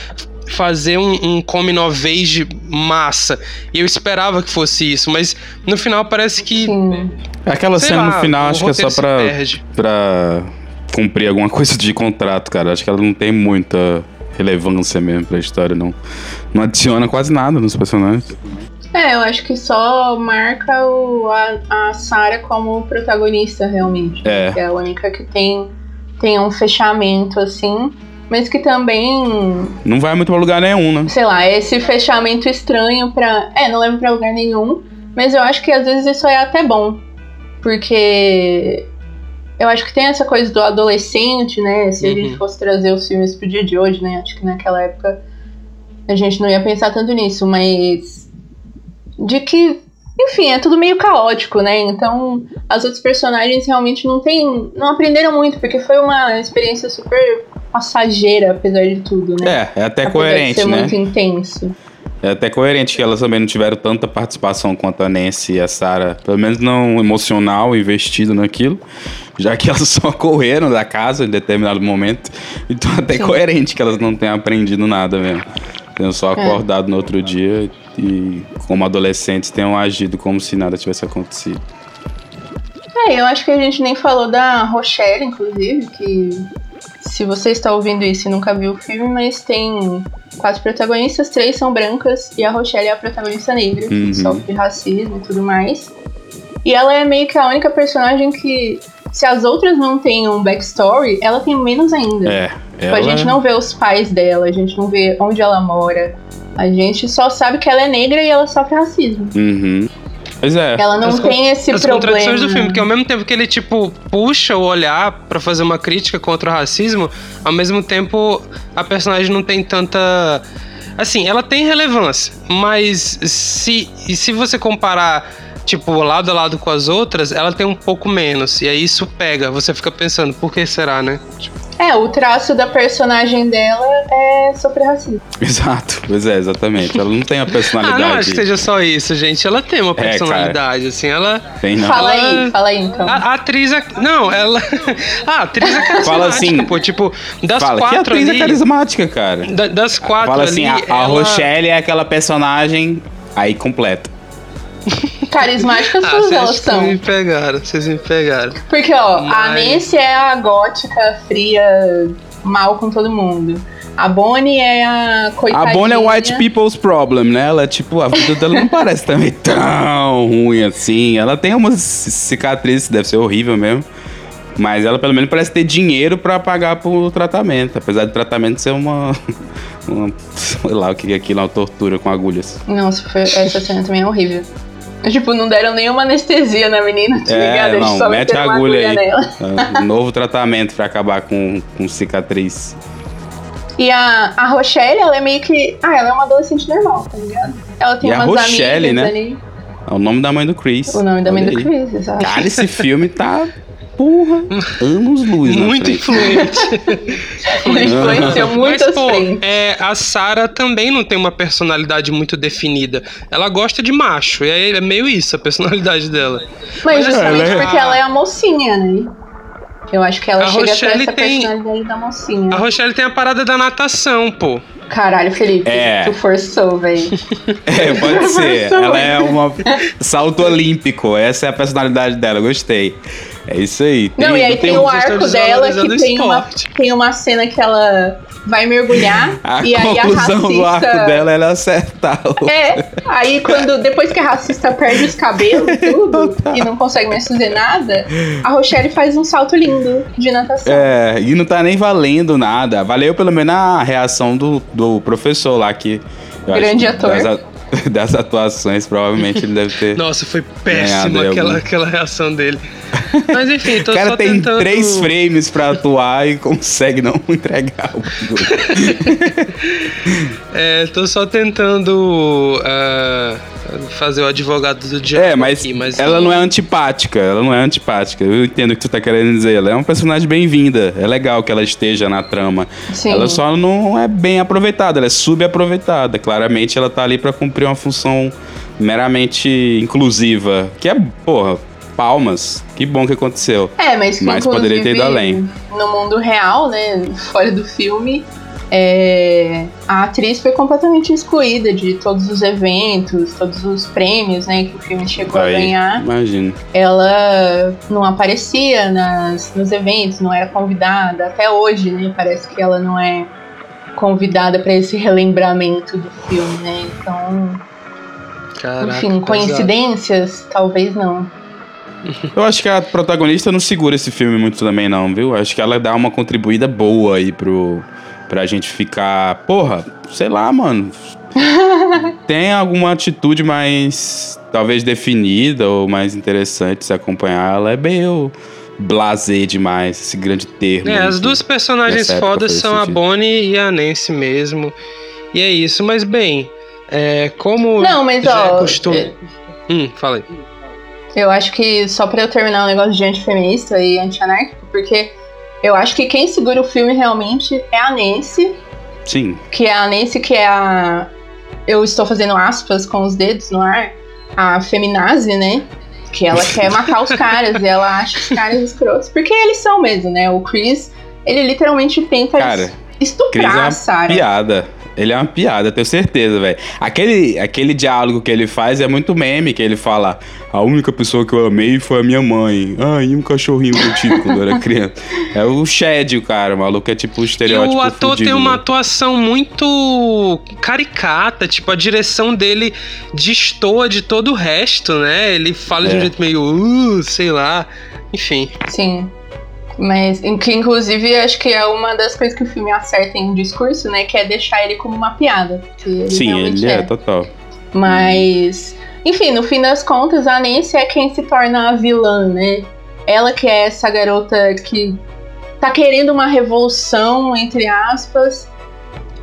fazer um, um come vez de massa. E eu esperava que fosse isso, mas no final parece que. Sim. Aquela cena lá, no final acho que é só pra, pra cumprir alguma *laughs* coisa de contrato, cara. Acho que ela não tem muita relevância mesmo pra história, não. Não adiciona quase nada nos personagens. É, eu acho que só marca o, a, a Sarah como protagonista, realmente. É. Que é a única que tem, tem um fechamento, assim. Mas que também. Não vai muito pra lugar nenhum, né? Sei lá, esse fechamento estranho pra. É, não leva pra lugar nenhum. Mas eu acho que às vezes isso é até bom. Porque eu acho que tem essa coisa do adolescente, né? Se uhum. a gente uhum. fosse trazer os filmes pro dia de hoje, né? Acho que naquela época a gente não ia pensar tanto nisso, mas. De que. Enfim, é tudo meio caótico, né? Então, as outras personagens realmente não tem. não aprenderam muito, porque foi uma experiência super passageira, apesar de tudo, né? É, é até apesar coerente, de ser né? muito intenso. É até coerente que elas também não tiveram tanta participação quanto a Nancy e a Sarah, pelo menos não emocional, investido naquilo, já que *laughs* elas só correram da casa em determinado momento. Então é até Sim. coerente que elas não tenham aprendido nada mesmo. Tenham só é. acordado é. no outro dia e, como adolescentes, tenham agido como se nada tivesse acontecido. É, eu acho que a gente nem falou da Rochelle, inclusive, que se você está ouvindo isso e nunca viu o filme, mas tem quatro protagonistas, três são brancas e a Rochelle é a protagonista negra, uhum. que sofre racismo e tudo mais. E ela é meio que a única personagem que, se as outras não têm um backstory, ela tem menos ainda. É. Tipo, ela... A gente não vê os pais dela, a gente não vê onde ela mora. A gente só sabe que ela é negra e ela sofre racismo. Uhum. Pois é. Ela não as tem esse as problema. As contradições do filme, porque ao mesmo tempo que ele, tipo, puxa o olhar para fazer uma crítica contra o racismo, ao mesmo tempo a personagem não tem tanta Assim, ela tem relevância, mas se, se você comparar, tipo, lado a lado com as outras, ela tem um pouco menos. E aí isso pega, você fica pensando, por que será, né? Tipo, É, o traço da personagem dela é sobre racismo. *laughs* Exato, pois é, exatamente. Ela não tem a ah, personalidade. não acho que seja só isso, gente. Ela tem uma É, personalidade, assim, ela. Tem, não. Fala Ela- aí, fala aí então. A, a atriz é. Não, ela. *laughs* a atriz é carismática, Fala assim, Pô, tipo, das Fala, que quatro atriz ali. é carismática, cara. da- das quatro Fala assim, ali. a, a ela- Rochelle é aquela personagem aí completa. *laughs* Carismáticas Ah, todas elas vocês são. me pegaram, vocês me pegaram. Porque, ó, a Mas- Nancy é a gótica, fria, mal com todo mundo. A Bonnie é a coitadinha. A Bonnie é white people's problem, né? Ela, tipo, a vida dela não *laughs* parece também tão ruim assim. Ela tem umas ci- cicatrizes, deve ser horrível mesmo. Mas ela pelo menos parece ter dinheiro pra pagar pro tratamento. Apesar do tratamento ser uma. *laughs* uma sei lá o que é aquilo, uma tortura com agulhas. Nossa, foi- essa cena também é horrível. *laughs* Tipo, não deram nenhuma anestesia na menina, tá É, ligado? Eles não, só mete a uma agulha aí. É um novo tratamento pra acabar com, com cicatriz. E a, a Rochelle, ela é meio que. Ah, ela é uma adolescente normal, tá ligado? Ela tem E a umas Rochelle, amigas né? ali. É o nome da mãe do Chris. O nome da mãe Olha do aí. Chris, exato. Cara, esse filme tá. *laughs* Porra, anos luz. Muito influente. *laughs* Influenciou Mas, muitas pô, frentes. é, a Sarah também não tem uma personalidade muito definida. Ela gosta de macho, e aí é meio isso a personalidade dela. Mas mas justamente ela é- porque ela é a mocinha, né? Eu acho que ela A chega a ter Rochelle essa tem- personalidade da mocinha. A Rochelle tem a parada da natação, pô. Caralho, Felipe, É. tu forçou, velho. *laughs* É, pode ser. Ela é uma salto olímpico. Essa é a personalidade dela. Gostei. É isso aí. Não, e aí tem, um- o arco dela que tem uma, tem uma cena que ela vai mergulhar *laughs* A e aí a racista... do arco dela é acertar. o- É, aí quando depois que a racista perde os cabelos e *laughs* tudo e não consegue mais fazer nada, a Rochelle faz um salto lindo de natação. É, e não tá nem valendo nada. Valeu pelo menos a reação do, do professor lá que. Grande ator. Das, *laughs* das atuações, provavelmente ele deve ter. *laughs* Nossa, foi péssima aquela, algum. aquela reação dele. *laughs* Mas enfim, tô O cara só tem tentando... três frames pra atuar e consegue não entregar o. É, tô só tentando ah, fazer o advogado do diabo É, mas, aqui, mas ela não é antipática. Ela não é antipática. Eu entendo o que tu tá querendo dizer. Ela é uma personagem bem-vinda. É legal que ela esteja na trama. Sim. Ela só não é bem aproveitada, ela é subaproveitada. Claramente ela tá ali pra cumprir uma função meramente inclusiva. Que é, porra, palmas. Que bom que aconteceu. É, mas que Mas poderia ter ido além. No mundo real, né, fora do filme, é, a atriz foi completamente excluída de todos os eventos, todos os prêmios, né, que o filme chegou a Aí, ganhar. imagino. Ela não aparecia nas, nos eventos, não era convidada. Até hoje, né, parece que ela não é convidada para esse relembramento do filme, né? Então, Caraca, enfim, pesado. coincidências, talvez não. Eu acho que a protagonista não segura esse filme muito também, não, viu? Acho que ela dá uma contribuída boa aí pro, pra gente ficar. Porra, sei lá, mano. *laughs* Tem alguma atitude mais. talvez definida ou mais interessante se acompanhar. Ela é meio blasé demais, esse grande termo. É, aí as duas personagens fodas são a. Bonnie e a Nancy mesmo. E é isso, mas bem, é, como Não, mas já ó, é costume... é- Hum, fala aí. Eu acho que só pra eu terminar o negócio de antifeminista e anti-anárquico, porque eu acho que quem segura o filme realmente é a Nancy, Sim. que é a Nancy que é a. Eu estou fazendo aspas com os dedos no ar, a feminazi, né? Que ela *laughs* quer matar os caras e ela acha os caras escrotos, porque eles são mesmo, né? O Chris, ele literalmente tenta Cara, Cris é estuprar uma a Sarah. piada. Ele é uma piada, tenho certeza, velho. Aquele, aquele diálogo que ele faz é muito meme, que ele fala: A única pessoa que eu amei foi a minha mãe. Ah, e um cachorrinho que eu tive quando eu era criança. É o Shed, o cara, o maluco é tipo o E estereótipo. o ator fudido, tem uma né? atuação muito caricata, tipo, a direção dele destoa de todo o resto, né? Ele fala de um É. jeito meio, uh, sei lá. Enfim. Sim. Mas, que inclusive, acho que é uma das coisas que o filme acerta em discurso, né? Que é deixar ele como uma piada. que ele Sim, ele é, total. Mas, enfim, no fim das contas, a Nancy é quem se torna a vilã, né? Ela que é essa garota que tá querendo uma revolução, entre aspas,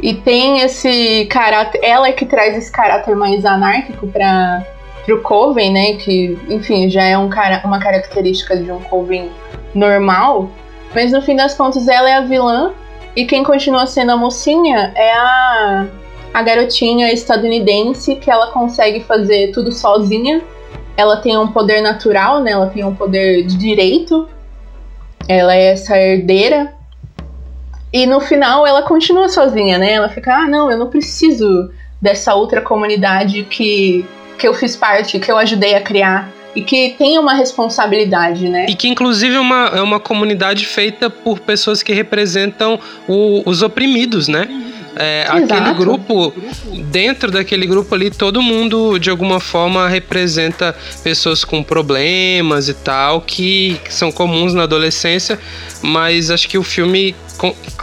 E tem esse caráter. Ela é que traz esse caráter mais anárquico para o Coven, né? Que, enfim, já é um cara, uma característica de um Coven normal. Mas no fim das contas, ela é a vilã. E quem continua sendo a mocinha é a, a garotinha estadunidense que ela consegue fazer tudo sozinha. Ela tem um poder natural, né? Ela tem um poder de direito. Ela é essa herdeira e no final ela continua sozinha, né? Ela fica, ah, não, eu não preciso dessa outra comunidade que, que eu fiz parte, que eu ajudei a criar. E que tem uma responsabilidade, né? E que, inclusive, é uma, é uma comunidade feita por pessoas que representam o, os oprimidos, né? É, aquele grupo, dentro daquele grupo ali, todo mundo de alguma forma representa pessoas com problemas e tal, que, que são comuns na adolescência, mas acho que o filme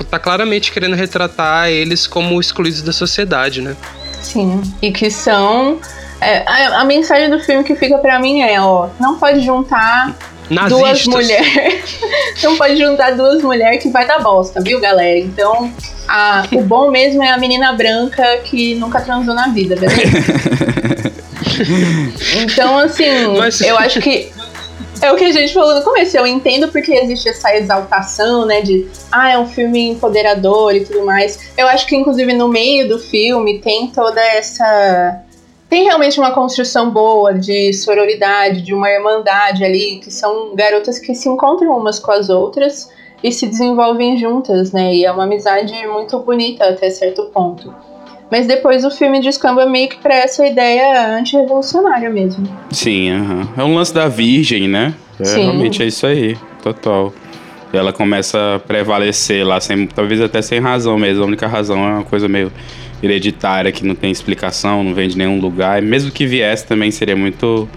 tá claramente querendo retratar eles como excluídos da sociedade, né? Sim, e que são. É, a, a, mensagem do filme que fica para mim é, ó, não pode juntar Nazistas. duas mulheres. *laughs* não pode juntar duas mulheres que vai dar bosta, viu, galera? Então, a, o bom mesmo é a menina branca que nunca transou na vida, beleza? *laughs* então, assim, Mas... eu acho que é o que a gente falou no começo. Eu entendo porque existe essa exaltação, né? De, ah, é um filme empoderador e tudo mais. Eu acho que, inclusive, no meio do filme tem toda essa. Tem realmente uma construção boa de sororidade, de uma irmandade ali, que são garotas que se encontram umas com as outras e se desenvolvem juntas, né? E é uma amizade muito bonita até certo ponto. Mas depois o filme descamba meio que pra essa ideia anti-revolucionária mesmo. Sim, uh -huh. é um lance da virgem, né? É, Sim. Realmente é isso aí, total. Ela começa a prevalecer lá, sem, talvez até sem razão mesmo. A única razão é uma coisa meio hereditária que não tem explicação, não vem de nenhum lugar. E mesmo que viesse também seria muito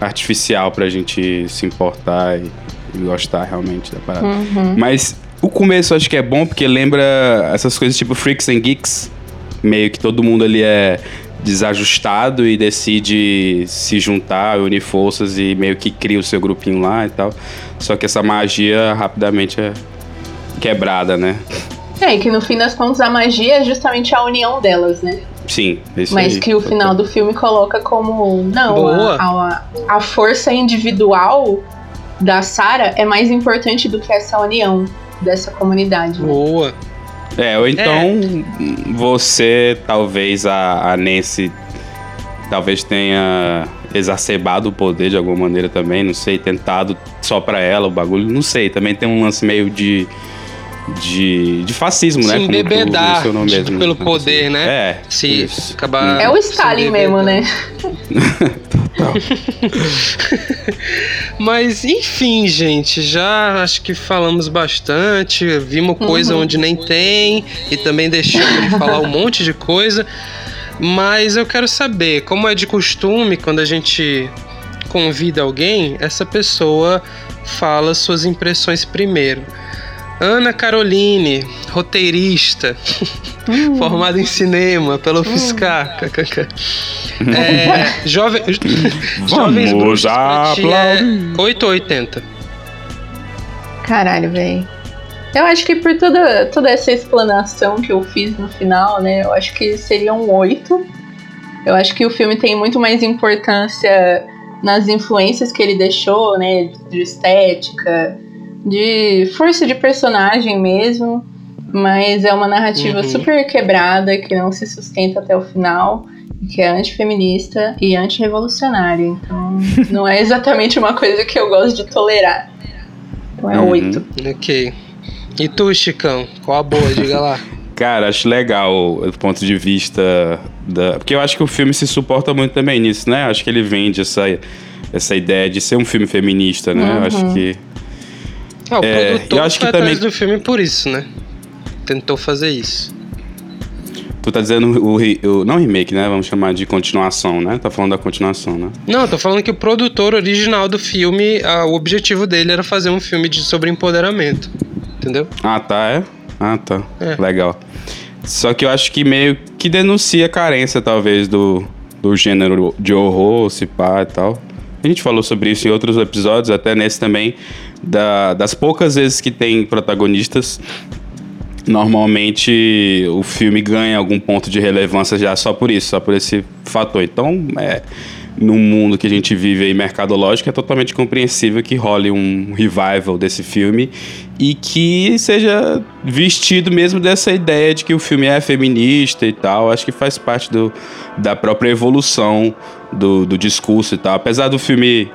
artificial pra gente se importar e, e gostar realmente da parada. Uhum. Mas o começo acho que é bom porque lembra essas coisas tipo Freaks and Geeks meio que todo mundo ali é desajustado e decide se juntar, unir forças e meio que cria o seu grupinho lá e tal. Só que essa magia rapidamente é quebrada, né? É, e que no fim das contas a magia é justamente a união delas, né? Sim, isso Mas aí, que o final do filme coloca como. Não, a, a, a, força individual da Sarah é mais importante do que essa união dessa comunidade. Né? Boa. É, ou então é. você, talvez, a, a Nancy, talvez tenha exacerbado o poder de alguma maneira também, não sei, tentado só pra ela o bagulho, não sei, também tem um lance meio de de, de fascismo, se né? Embebedar mesmo, pelo poder, né? É. Se acabar. É o Stalin mesmo, né? *laughs* Mas enfim, gente, já acho que falamos bastante, vimos coisa uhum. onde nem tem e também deixamos de falar um monte de coisa. Mas eu quero saber, como é de costume, quando a gente convida alguém, essa pessoa fala suas impressões primeiro. Ana Caroline, roteirista, hum. formada em cinema pelo hum. Fiscar. É, jovem, *laughs* Jovens Bruxos é 880. Caralho, velho. Eu acho que por toda, toda essa explanação que eu fiz no final, né? Eu acho que seria um 8. Eu acho que o filme tem muito mais importância nas influências que ele deixou, né? De estética, de força de personagem mesmo, mas é uma narrativa uhum. super quebrada que não se sustenta até o final, que é antifeminista e antirrevolucionária. Então, *laughs* não é exatamente uma coisa que eu gosto de tolerar. Então é oito. Uhum. Ok. E tu, Chicão? Qual a boa? Diga lá. *laughs* Cara, acho legal o ponto de vista da. Porque eu acho que o filme se suporta muito também nisso, né? Acho que ele vende essa, essa ideia de ser um filme feminista, né? Uhum. Eu acho que ah, o é, produtor eu acho que também do filme por isso, né? Tentou fazer isso. Tu tá dizendo o, o, não remake, né? Vamos chamar de continuação, né? Tá falando da continuação, né? Não, tô falando que o produtor original do filme, a, o objetivo dele era fazer um filme de, sobre empoderamento. Entendeu? Ah, tá, é? Ah, tá. É. Legal. Só que eu acho que meio que denuncia a carência, talvez, do, do gênero de horror, se pá e tal. A gente falou sobre isso em outros episódios, até nesse também, da, das poucas vezes que tem protagonistas normalmente o filme ganha algum ponto de relevância já só por isso, só por esse fator. Então, é, no mundo que a gente vive aí, mercadológico, é totalmente compreensível que role um revival desse filme e que seja vestido mesmo dessa ideia de que o filme é feminista e tal. Acho que faz parte do, da própria evolução do, do discurso e tal. Apesar do filme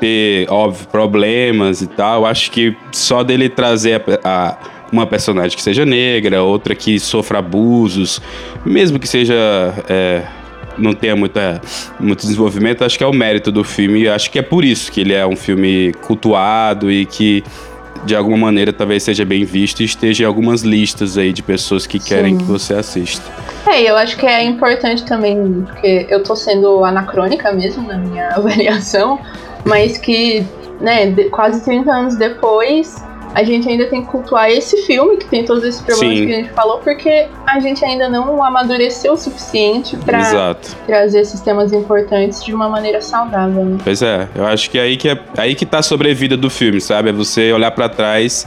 ter, óbvio, problemas e tal, acho que só dele trazer a, a uma personagem que seja negra, outra que sofra abusos, mesmo que seja é, não tenha muita, muito desenvolvimento, acho que é o mérito do filme. E acho que é por isso que ele é um filme cultuado e que de alguma maneira talvez seja bem visto e esteja em algumas listas aí de pessoas que querem Sim. que você assista. É, eu acho que é importante também, porque eu tô sendo anacrônica mesmo na minha *laughs* avaliação, mas que, né, quase 30 anos depois, a gente ainda tem que cultuar esse filme, que tem todos esses problemas Sim. que a gente falou, porque a gente ainda não amadureceu o suficiente para trazer esses temas importantes de uma maneira saudável. Né? Pois é, eu acho que é aí que, é, aí que tá a sobrevida do filme, sabe? É você olhar para trás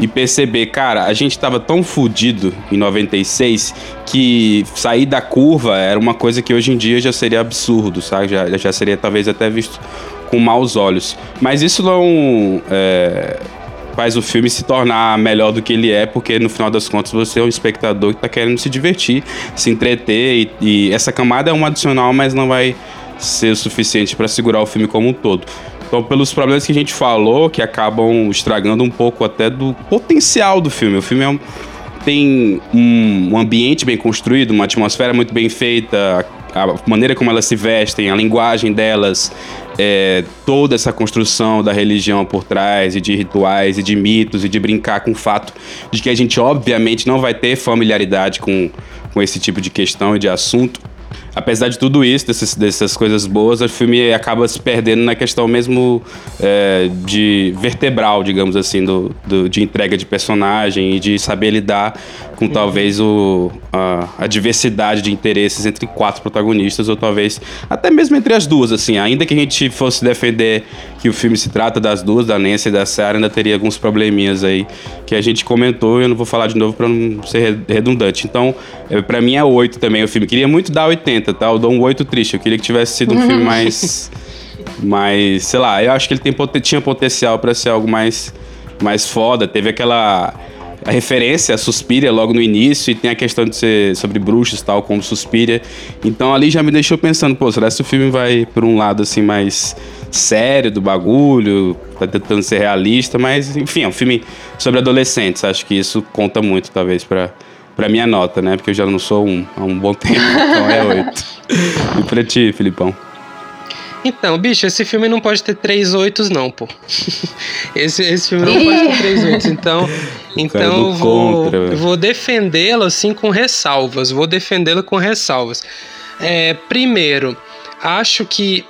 e perceber, cara, a gente tava tão fudido em 96 que sair da curva era uma coisa que hoje em dia já seria absurdo, sabe? Já, já seria talvez até visto com maus olhos. Mas isso não. É faz o filme se tornar melhor do que ele é, porque no final das contas você é um espectador que está querendo se divertir, se entreter, e, e, essa camada é um adicional, mas não vai ser o suficiente para segurar o filme como um todo. Então, pelos problemas que a gente falou, que acabam estragando um pouco até do potencial do filme. O filme é um, tem um, ambiente bem construído, uma atmosfera muito bem feita, a maneira como elas se vestem, a linguagem delas, é, toda essa construção da religião por trás, e de rituais, e de mitos, e de brincar com o fato de que a gente, obviamente, não vai ter familiaridade com, com esse tipo de questão e de assunto apesar de tudo isso, dessas, dessas coisas boas, o filme acaba se perdendo na questão mesmo é, de vertebral, digamos assim, do, do, de entrega de personagem e de saber lidar com talvez o, a, a, diversidade de interesses entre quatro protagonistas, ou talvez até mesmo entre as duas, assim, ainda que a gente fosse defender que o filme se trata das duas, da Nancy e da Sarah, ainda teria alguns probleminhas aí que a gente comentou e eu não vou falar de novo para não ser redundante. Então, é, para mim é oito também o filme. Queria muito dar 80, 80, tá? Eu dou um 8 triste. Eu queria que tivesse sido um filme mais. *laughs* mais. Sei lá, eu acho que ele tem, tinha potencial para ser algo mais, mais foda. Teve aquela. A referência a Suspiria logo no início e tem a questão de ser sobre bruxos tal, como Suspiria. Então ali já me deixou pensando, pô, será que o filme vai por um lado assim mais sério do bagulho, tá tentando ser realista, mas enfim, é um filme sobre adolescentes. Acho que isso conta muito, talvez, para pra minha nota, né? Porque eu já não sou um há um bom tempo, então é oito. *laughs* e pra ti, Filipão? Então, bicho, esse filme não pode ter três oitos, não, pô. *laughs* esse, esse filme não pode ter três oitos. Então, *laughs* então eu vou, vou defendê-lo assim com ressalvas. Vou defendê-lo com ressalvas. É, primeiro, acho que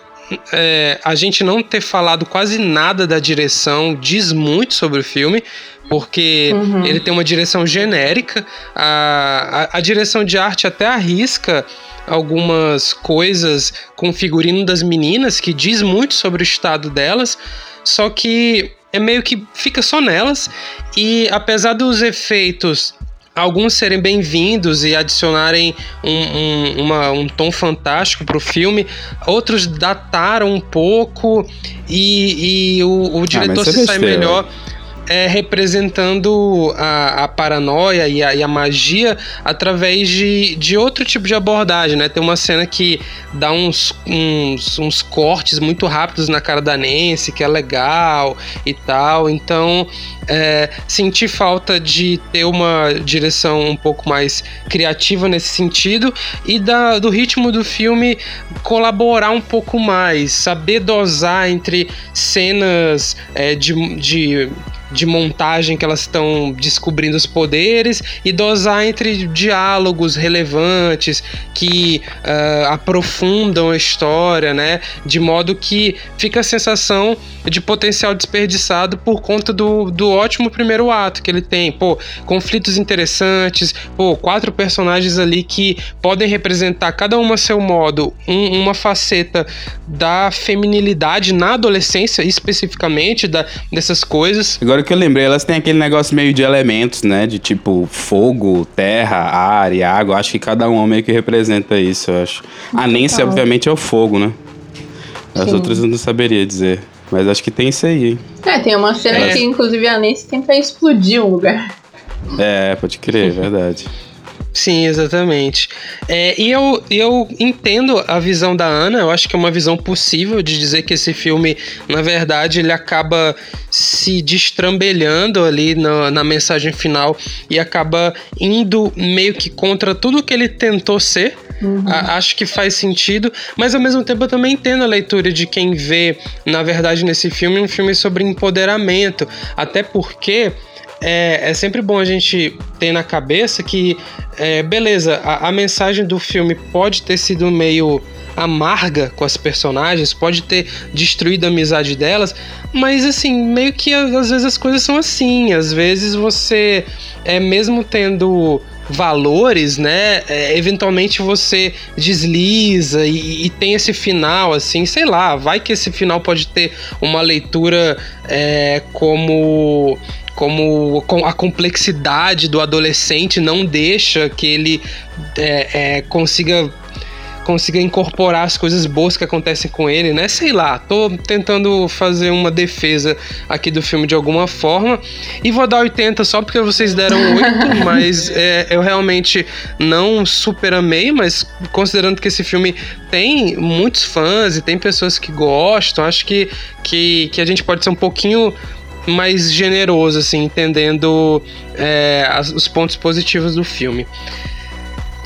é, a gente não ter falado quase nada da direção diz muito sobre o filme porque uhum. ele tem uma direção genérica. A, a, a, direção de arte até arrisca algumas coisas com o figurino das meninas, que diz muito sobre o estado delas, só que é meio que fica só nelas. E apesar dos efeitos alguns serem bem-vindos e adicionarem um, um, uma, um tom fantástico para o filme, outros dataram um pouco e, e o, o ah, diretor ah, se sai melhor é, representando a, a paranoia e a, e a, magia através de, de outro tipo de abordagem, né? Tem uma cena que dá uns, uns, uns cortes muito rápidos na cara da Nancy, que é legal e tal. Então, é, senti falta de ter uma direção um pouco mais criativa nesse sentido e da, do ritmo do filme colaborar um pouco mais, saber dosar entre cenas é, de, de de montagem que elas estão descobrindo os poderes e dosar entre diálogos relevantes que uh, aprofundam a história, né? De modo que fica a sensação de potencial desperdiçado por conta do, do ótimo primeiro ato que ele tem. Pô, conflitos interessantes, pô, quatro personagens ali que podem representar cada uma a seu modo um, uma faceta da feminilidade na adolescência, especificamente, da, dessas coisas. Agora Agora que eu lembrei, elas têm aquele negócio meio de elementos, né? De tipo fogo, terra, ar e água. Acho que cada um meio que representa isso, eu acho. A Nancy, obviamente, é o fogo, né? As Sim. outras eu não saberia dizer. Mas acho que tem isso aí, hein? É, tem uma cena é. que, inclusive, a Nancy tenta explodir um lugar. É, pode crer, é verdade. Sim, exatamente. É, e eu, eu entendo a visão da Ana, eu acho que é uma visão possível de dizer que esse filme, na verdade, ele acaba se destrambelhando ali na, na mensagem final e acaba indo meio que contra tudo que ele tentou ser. Uhum. A, acho que faz sentido, mas ao mesmo tempo eu também entendo a leitura de quem vê, na verdade, nesse filme um filme sobre empoderamento. Até porque é, é sempre bom a gente ter na cabeça que, é, beleza, a, a mensagem do filme pode ter sido meio amarga com as personagens, pode ter destruído a amizade delas, mas assim, meio que às vezes as coisas são assim, às vezes você é mesmo tendo valores, né? É, eventualmente você desliza e, e, tem esse final, assim, sei lá, vai que esse final pode ter uma leitura é, como como a complexidade do adolescente não deixa que ele é, é, consiga consiga incorporar as coisas boas que acontecem com ele, né? Sei lá, tô tentando fazer uma defesa aqui do filme de alguma forma. E vou dar 80 só porque vocês deram 8, *laughs* mas é, eu realmente não super amei, mas considerando que esse filme tem muitos fãs e tem pessoas que gostam, acho que, que, que a gente pode ser um pouquinho mais generoso, assim, entendendo é, os pontos positivos do filme.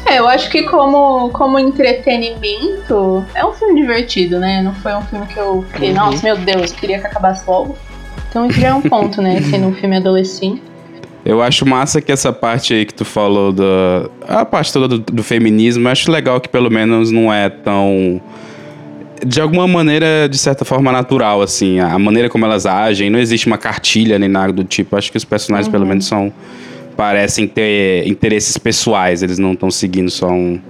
É, eu acho que como, como entretenimento, é um filme divertido, né? Não foi um filme que eu fiquei, uhum. nossa, meu Deus, queria que acabasse logo. Então isso já é um ponto, né? Sendo um filme adolescente. Eu acho massa que essa parte aí que tu falou da. A parte toda do, do feminismo, eu acho legal que pelo menos não é tão de alguma maneira, de certa forma, natural, assim. A maneira como elas agem, não existe uma cartilha nem nada do tipo. Acho que os personagens, uhum. pelo menos, são. parecem ter interesses pessoais. Eles não estão seguindo só um,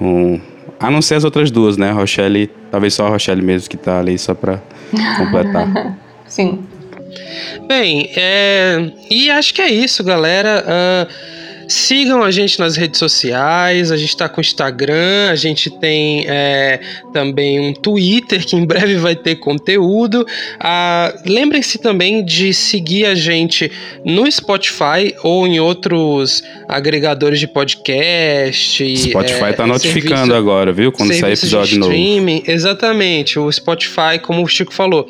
um. A não ser as outras duas, né? Rochelle, talvez só a Rochelle mesmo que tá ali só pra *laughs* completar. Sim. Bem, é... e acho que é isso, galera. Uh Sigam a gente nas redes sociais, a gente está com o Instagram, a gente tem é, também um Twitter que em breve vai ter conteúdo. Ah, Lembrem-se também de seguir a gente no Spotify ou em outros agregadores de podcast. Spotify está é, notificando serviço, agora, viu? Quando sair episódio novo. Exatamente, o Spotify, como o Chico falou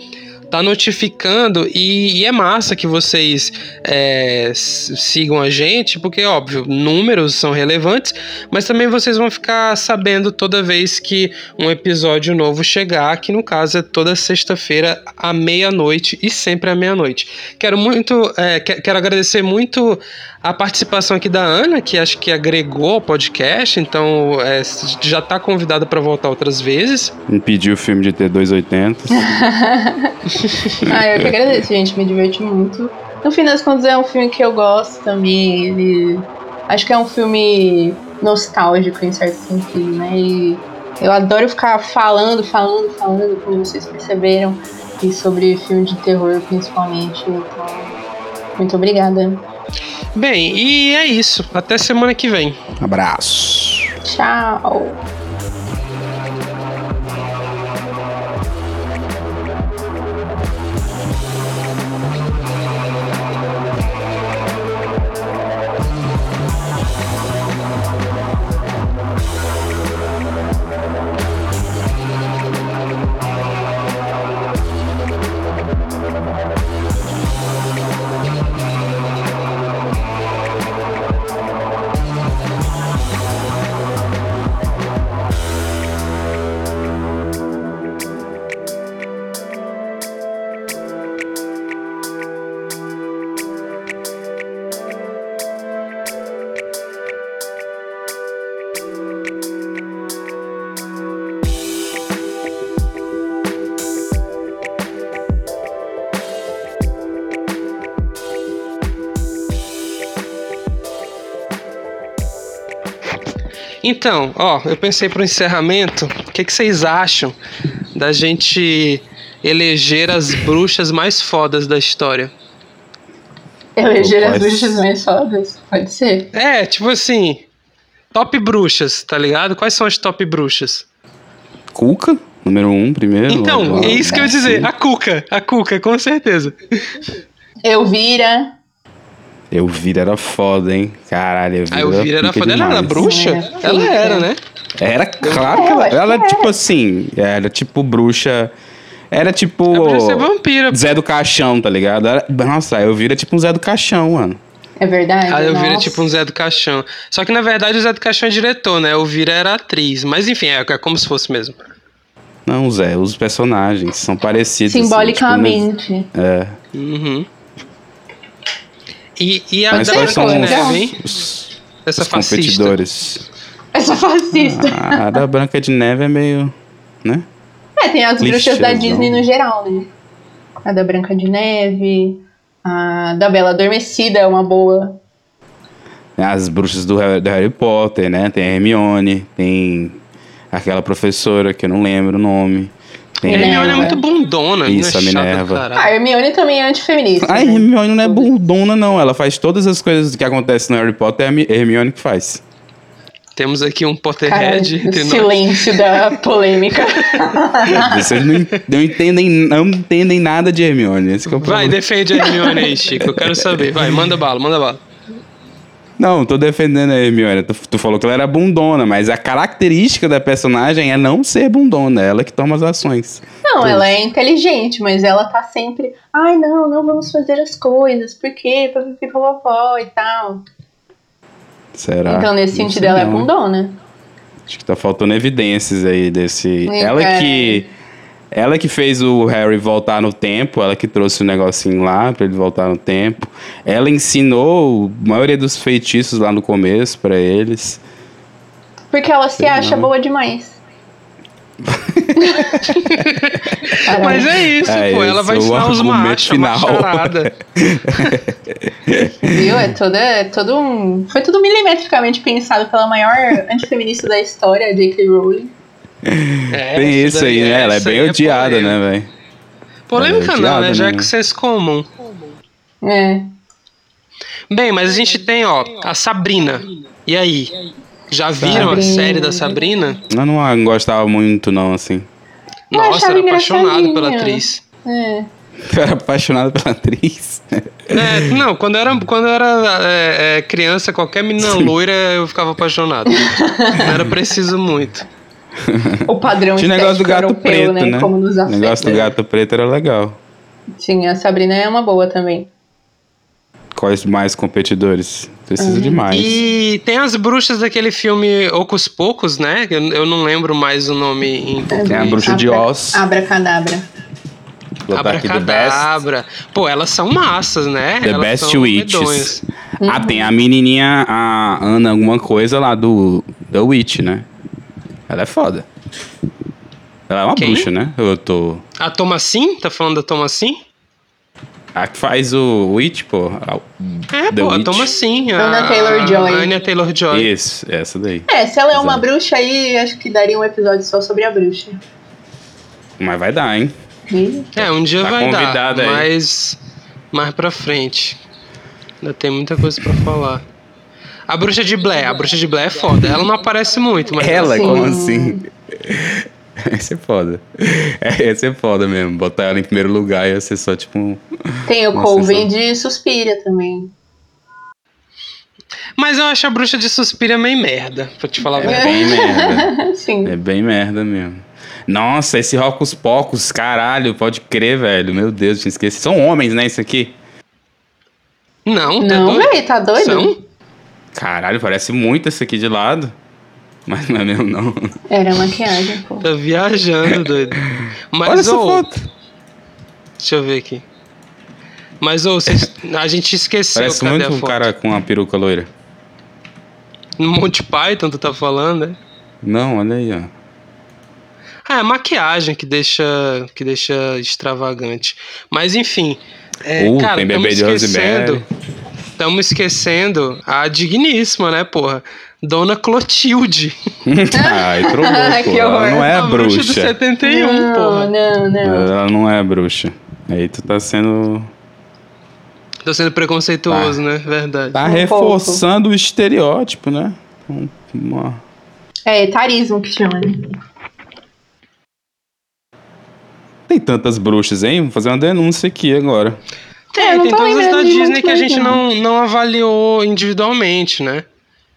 tá notificando e, e é massa que vocês é, sigam a gente, porque, óbvio, números são relevantes, mas também vocês vão ficar sabendo toda vez que um episódio novo chegar, que no caso é toda sexta-feira à meia-noite e sempre à meia-noite. Quero muito, é, quero agradecer muito a participação aqui da Ana, que acho que agregou ao podcast, então é, já está convidada para voltar outras vezes. Impediu o filme de ter 2,80. *laughs* *laughs* ah, eu que agradeço, gente, me diverti muito. No fim das contas, é um filme que eu gosto também. Ele... Acho que é um filme nostálgico em certo sentido, né? E eu adoro ficar falando, falando, falando, como vocês perceberam, e sobre filme de terror principalmente. Então, muito obrigada. Bem, e é isso. Até semana que vem. Abraço. Tchau. Então, ó, eu pensei pro encerramento, o que, que vocês acham da gente eleger as bruxas mais fodas da história? Eleger as bruxas mais fodas? Pode ser. É, tipo assim, top bruxas, tá ligado? Quais são as top bruxas? Cuca, número um, primeiro. Então, logo, é isso que eu ia dizer. A Cuca, a Cuca, com certeza. Elvira. Elvira era foda, hein? Caralho, Elvira. A Elvira era foda. Ela era demais. bruxa? Era Ela era, né? Era claro que ela, ela era. tipo assim, era tipo bruxa. Era tipo. Ser vampira. Zé do Caixão, tá ligado? Era- nossa, a Elvira é tipo um Zé do Caixão, mano. É verdade? A Elvira é Nossa. tipo um Zé do Caixão. Só que na verdade o Zé do Caixão é diretor, né? A Elvira era atriz. Mas enfim, é, é como se fosse mesmo. Não, Zé, os personagens são parecidos. assim, Simbolicamente. tipo, é. Uhum. E, e a Mas da quais Branca são de os, Neve, hein? os, Essa os fascista. competidores? Essa fascista. A, a da Branca de Neve é meio. né? É, tem as bruxas da Clichêzão. Disney no geral, né? A da Branca de Neve, a da Bela Adormecida é uma boa. As bruxas do, Harry- do Harry Potter, né? Tem a Hermione, tem aquela professora que eu não lembro o nome. Tem A Hermione é Minerva. muito bundona, Isso, menina a chata do Minerva. A. Hermione também é antifeminista. A né? Hermione não é bundona, não. Ela faz todas as coisas que acontecem no Harry Potter, é a Mi- Hermione que faz. Temos aqui um Potterhead o entre nós. silêncio da *laughs* polêmica. Vocês não, não entendem, não entendem nada de Hermione. Esse que é o Vai, defende a Hermione aí, Chico. Eu quero saber. Vai, manda bala, manda bala. Não, tô defendendo a Hermione. Tu, tu falou que ela era bundona, mas a característica da personagem é não ser bundona. É ela que toma as ações. Não, ela é inteligente, mas ela tá sempre. Ai, não, não vamos fazer as coisas. Por quê? Papapá e tal. Será? então, nesse sentido, ela é bundona. Acho que tá faltando evidências aí desse. É. Ela que. Ela que fez o Harry voltar no tempo, ela que trouxe o negocinho lá pra ele voltar no tempo. Ela ensinou a maioria dos feitiços lá no começo pra eles. Porque ela se Sei acha não. boa demais. *laughs* Mas é isso, É, pô. Ela vai ensinar os machos, uma final. charada. *laughs* Viu? É todo, é todo um. Foi tudo milimetricamente pensado pela maior antifeminista da história, J.K. Rowling. É, Tem isso aí, né? Ela é bem aí odiada, polêmica. né, velho? Polêmica é não, né? Já né? que senso comum. É. Bem, mas a gente tem, ó, a Sabrina. E aí? Já viram a Sabrina. série da Sabrina? Eu não gostava muito, não, assim. Nossa, era apaixonado pela atriz. É. Eu era apaixonado pela atriz. É, não, quando eu era, quando eu era é, é, criança, qualquer menina loira eu ficava apaixonado. Não era preciso muito. O padrão Tinha o negócio do gato europeu, preto, né? Como nos O negócio do gato preto era legal. Sim, a Sabrina é uma boa também. Quais mais competidores? Precisa de mais. E tem as bruxas daquele filme Ocus Pocos, né? Eu, eu não lembro mais o nome em português. Tem a bruxa de Abra- Oz. Abracadabra. Abracadabra. Pô, elas são massas, né? The elas Best são Witches. medonhas. Ah, tem a menininha, a Ana alguma coisa lá do The Witch, né? Ela é foda. Ela é uma Quem? bruxa, né? Eu tô... A Thomasin? Tá falando da Thomasin? A que faz o Witch, pô. a- É, The pô, a Witch. Thomasin. a- Anya Taylor-Joy. a Anya Taylor-Joy. Isso, essa daí. É, se ela é uma Exato. bruxa aí, acho que daria um episódio só sobre a bruxa. Mas vai dar, hein? É, um dia Tá vai dar, aí. mas mais pra frente. Ainda tem muita coisa pra falar. A bruxa de Blair, a bruxa de Blair é foda. Ela não aparece muito, mas Ela, Sim. como assim? *laughs* Esse é foda. *laughs* É, Esse é foda mesmo. Botar ela em primeiro lugar ia ser só tipo um... Tem o Colvin essa- de Suspiria também. Mas eu acho a bruxa de Suspira meio merda, pra te falar a É verdade. bem merda. *laughs* Sim. É bem merda mesmo. Nossa, esse Rocos Pocos, caralho, pode crer, velho. Meu Deus, tinha esquecido. São homens, né, isso aqui? Não, tá Não, doido? tá doido? São? Caralho, parece muito esse aqui de lado. Mas não é mesmo, não. Era maquiagem, pô. Tá viajando, doido. Mas, Olha essa foto. deixa eu ver aqui. Mas, ô, vocês- a gente esqueceu, Parece cadê muito a um foto? cara com uma peruca loira. No Monty Python, tu tá falando, né? Não, olha aí, ó. Ah, é a maquiagem que deixa, que deixa extravagante. Mas enfim. É, Uh, cara, tem bebê de esquecendo. Estamos esquecendo a digníssima, né, porra? Dona Clotilde. *laughs* Ai, *laughs* Que pô. Ela horror. não é a bruxa do bruxa. 71, não, porra. não, não. Ela não é bruxa. Aí tu tá sendo. Tô sendo preconceituoso, né? Verdade. Tá Um reforçando o estereótipo, né? Um- uma- É etarismo que chama, né? Tem tantas bruxas, hein? Vou fazer uma denúncia aqui agora. Tem, É, eu não tem todas as da de Disney que a gente não. não, avaliou individualmente, né?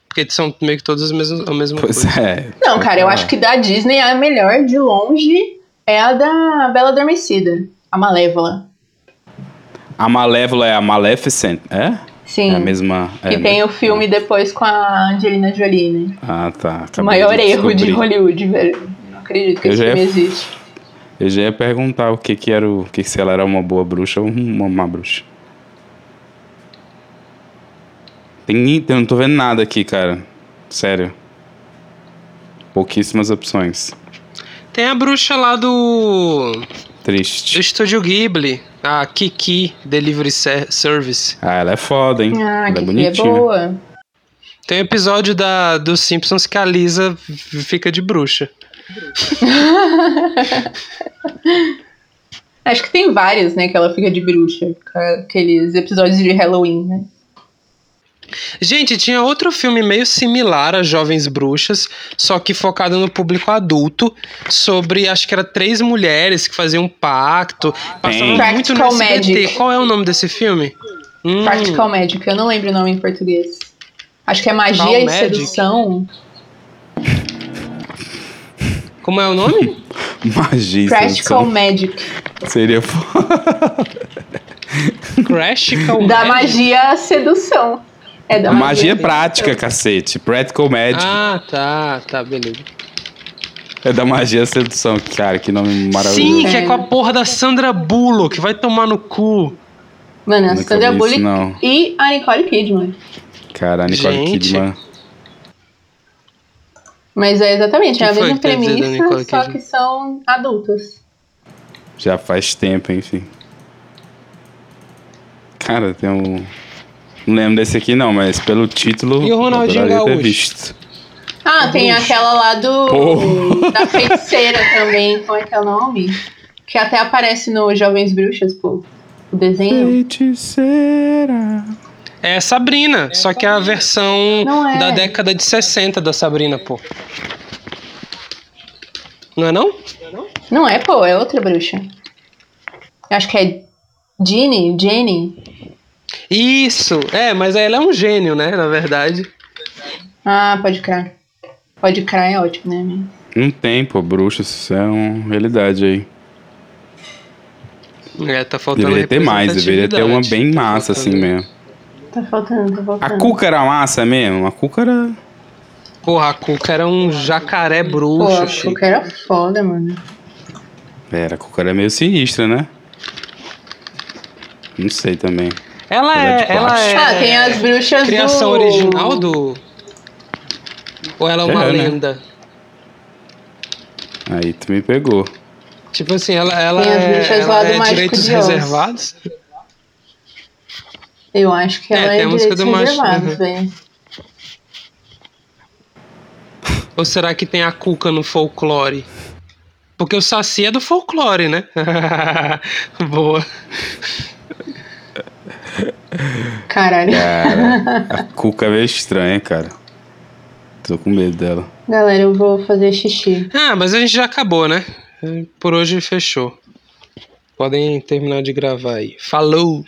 Porque são meio que todas as mesmas, a mesma Pois coisa. é. Não, cara, eu acho que da Disney a melhor de longe é a da Bela Adormecida, a Malévola. A Malévola é a Maleficent, é? Sim. É a mesma. É, tem né? o filme depois com a Angelina Jolie, né? Ah, tá. O maior erro de. Hollywood, velho. Não acredito que Eu esse ia- filme existe. Eu já ia perguntar o que que era o. que, que se ela era uma boa bruxa ou uma má bruxa. Tem, eu não tô vendo nada aqui, cara. Sério. Pouquíssimas opções. Tem a bruxa lá do, do Triste. Estúdio Ghibli, a Kiki Delivery Ser- Service. Ah, ela é foda, hein? Ah, ela que é filha bonitinha. boa. Tem um episódio da, dos Simpsons que a Lisa fica de bruxa. *laughs* Acho que tem vários, né, que ela fica de bruxa. com Aqueles episódios de Halloween, né? Gente, tinha outro filme meio similar a Jovens Bruxas, só que focado no público adulto, sobre acho que era três mulheres que faziam um pacto. Passava muito no SBT. Magic. Qual é o nome desse filme? Hum, Practical Magic, eu não lembro o nome em português. Acho que é Magia e Magic. Sedução. Como é o nome? *laughs* Magia. e Practical. Magic. Seria foda. *laughs* Practical Da Magic? magia à sedução. É da A magia é à prática, sedução. cacete. Practical Magic. Ah, tá, tá, beleza. É da magia à sedução. Cara, que nome maravilhoso. Sim, que é com a porra da Sandra Bullock, que vai tomar no cu. Mano, a Sandra Bullock não. e a Nicole Kidman. Cara, a Nicole Gente. Kidman. Mas é exatamente, é a Que mesma que premissa, Nicole só Kidman? que são adultas. Já faz tempo, enfim. Cara, tem um. Não lembro desse aqui não, mas pelo título. E o Ronaldinho adoraria ter Gaúcho? visto. Ah, tem aquela lá do. Porra. da feiticeira também. Como é que é o nome? Que até aparece no Jovens Bruxas, pô. O desenho. Feiticeira. É Sabrina, só que é a versão é. da década de 60 da Sabrina, pô. Não é não? Não é, pô, é outra bruxa. Eu Acho que é Ginny, Jenny. Isso, é, mas ela é um gênio, né, na verdade. Ah, pode crer. Pode crer é ótimo, né? amigo? Não tem, pô, bruxa, isso é uma realidade aí. É, tá faltando Deveria ter mais, deveria ter uma bem representatividade. Tá massa assim mesmo. Tá faltando, tá faltando. A Cuca era massa mesmo? A Cuca era. Porra, a Cuca era um jacaré bruxo, a Chico. Cuca era foda, mano. Era, a Cuca era meio sinistra, né? Não sei também. Ela Ela é é, ela é Ah, tem as bruxas criação do... original do... Ou ela é uma É, né? lenda? Aí tu me pegou. Tipo assim, ela, ela Tem as é, bruxas ela lá do é direitos reservados? Eu acho que É, ela tem é, a música do Mágico, reservados, uhum. velho. Ou será que tem a Cuca no folclore? Porque o Saci é do folclore, né? *laughs* Boa. Caralho. Cara, a Cuca é meio estranha, cara. Tô com medo dela. Galera, eu vou fazer xixi. Ah, mas a gente já acabou, né? Por hoje fechou. Podem terminar de gravar aí. Falou!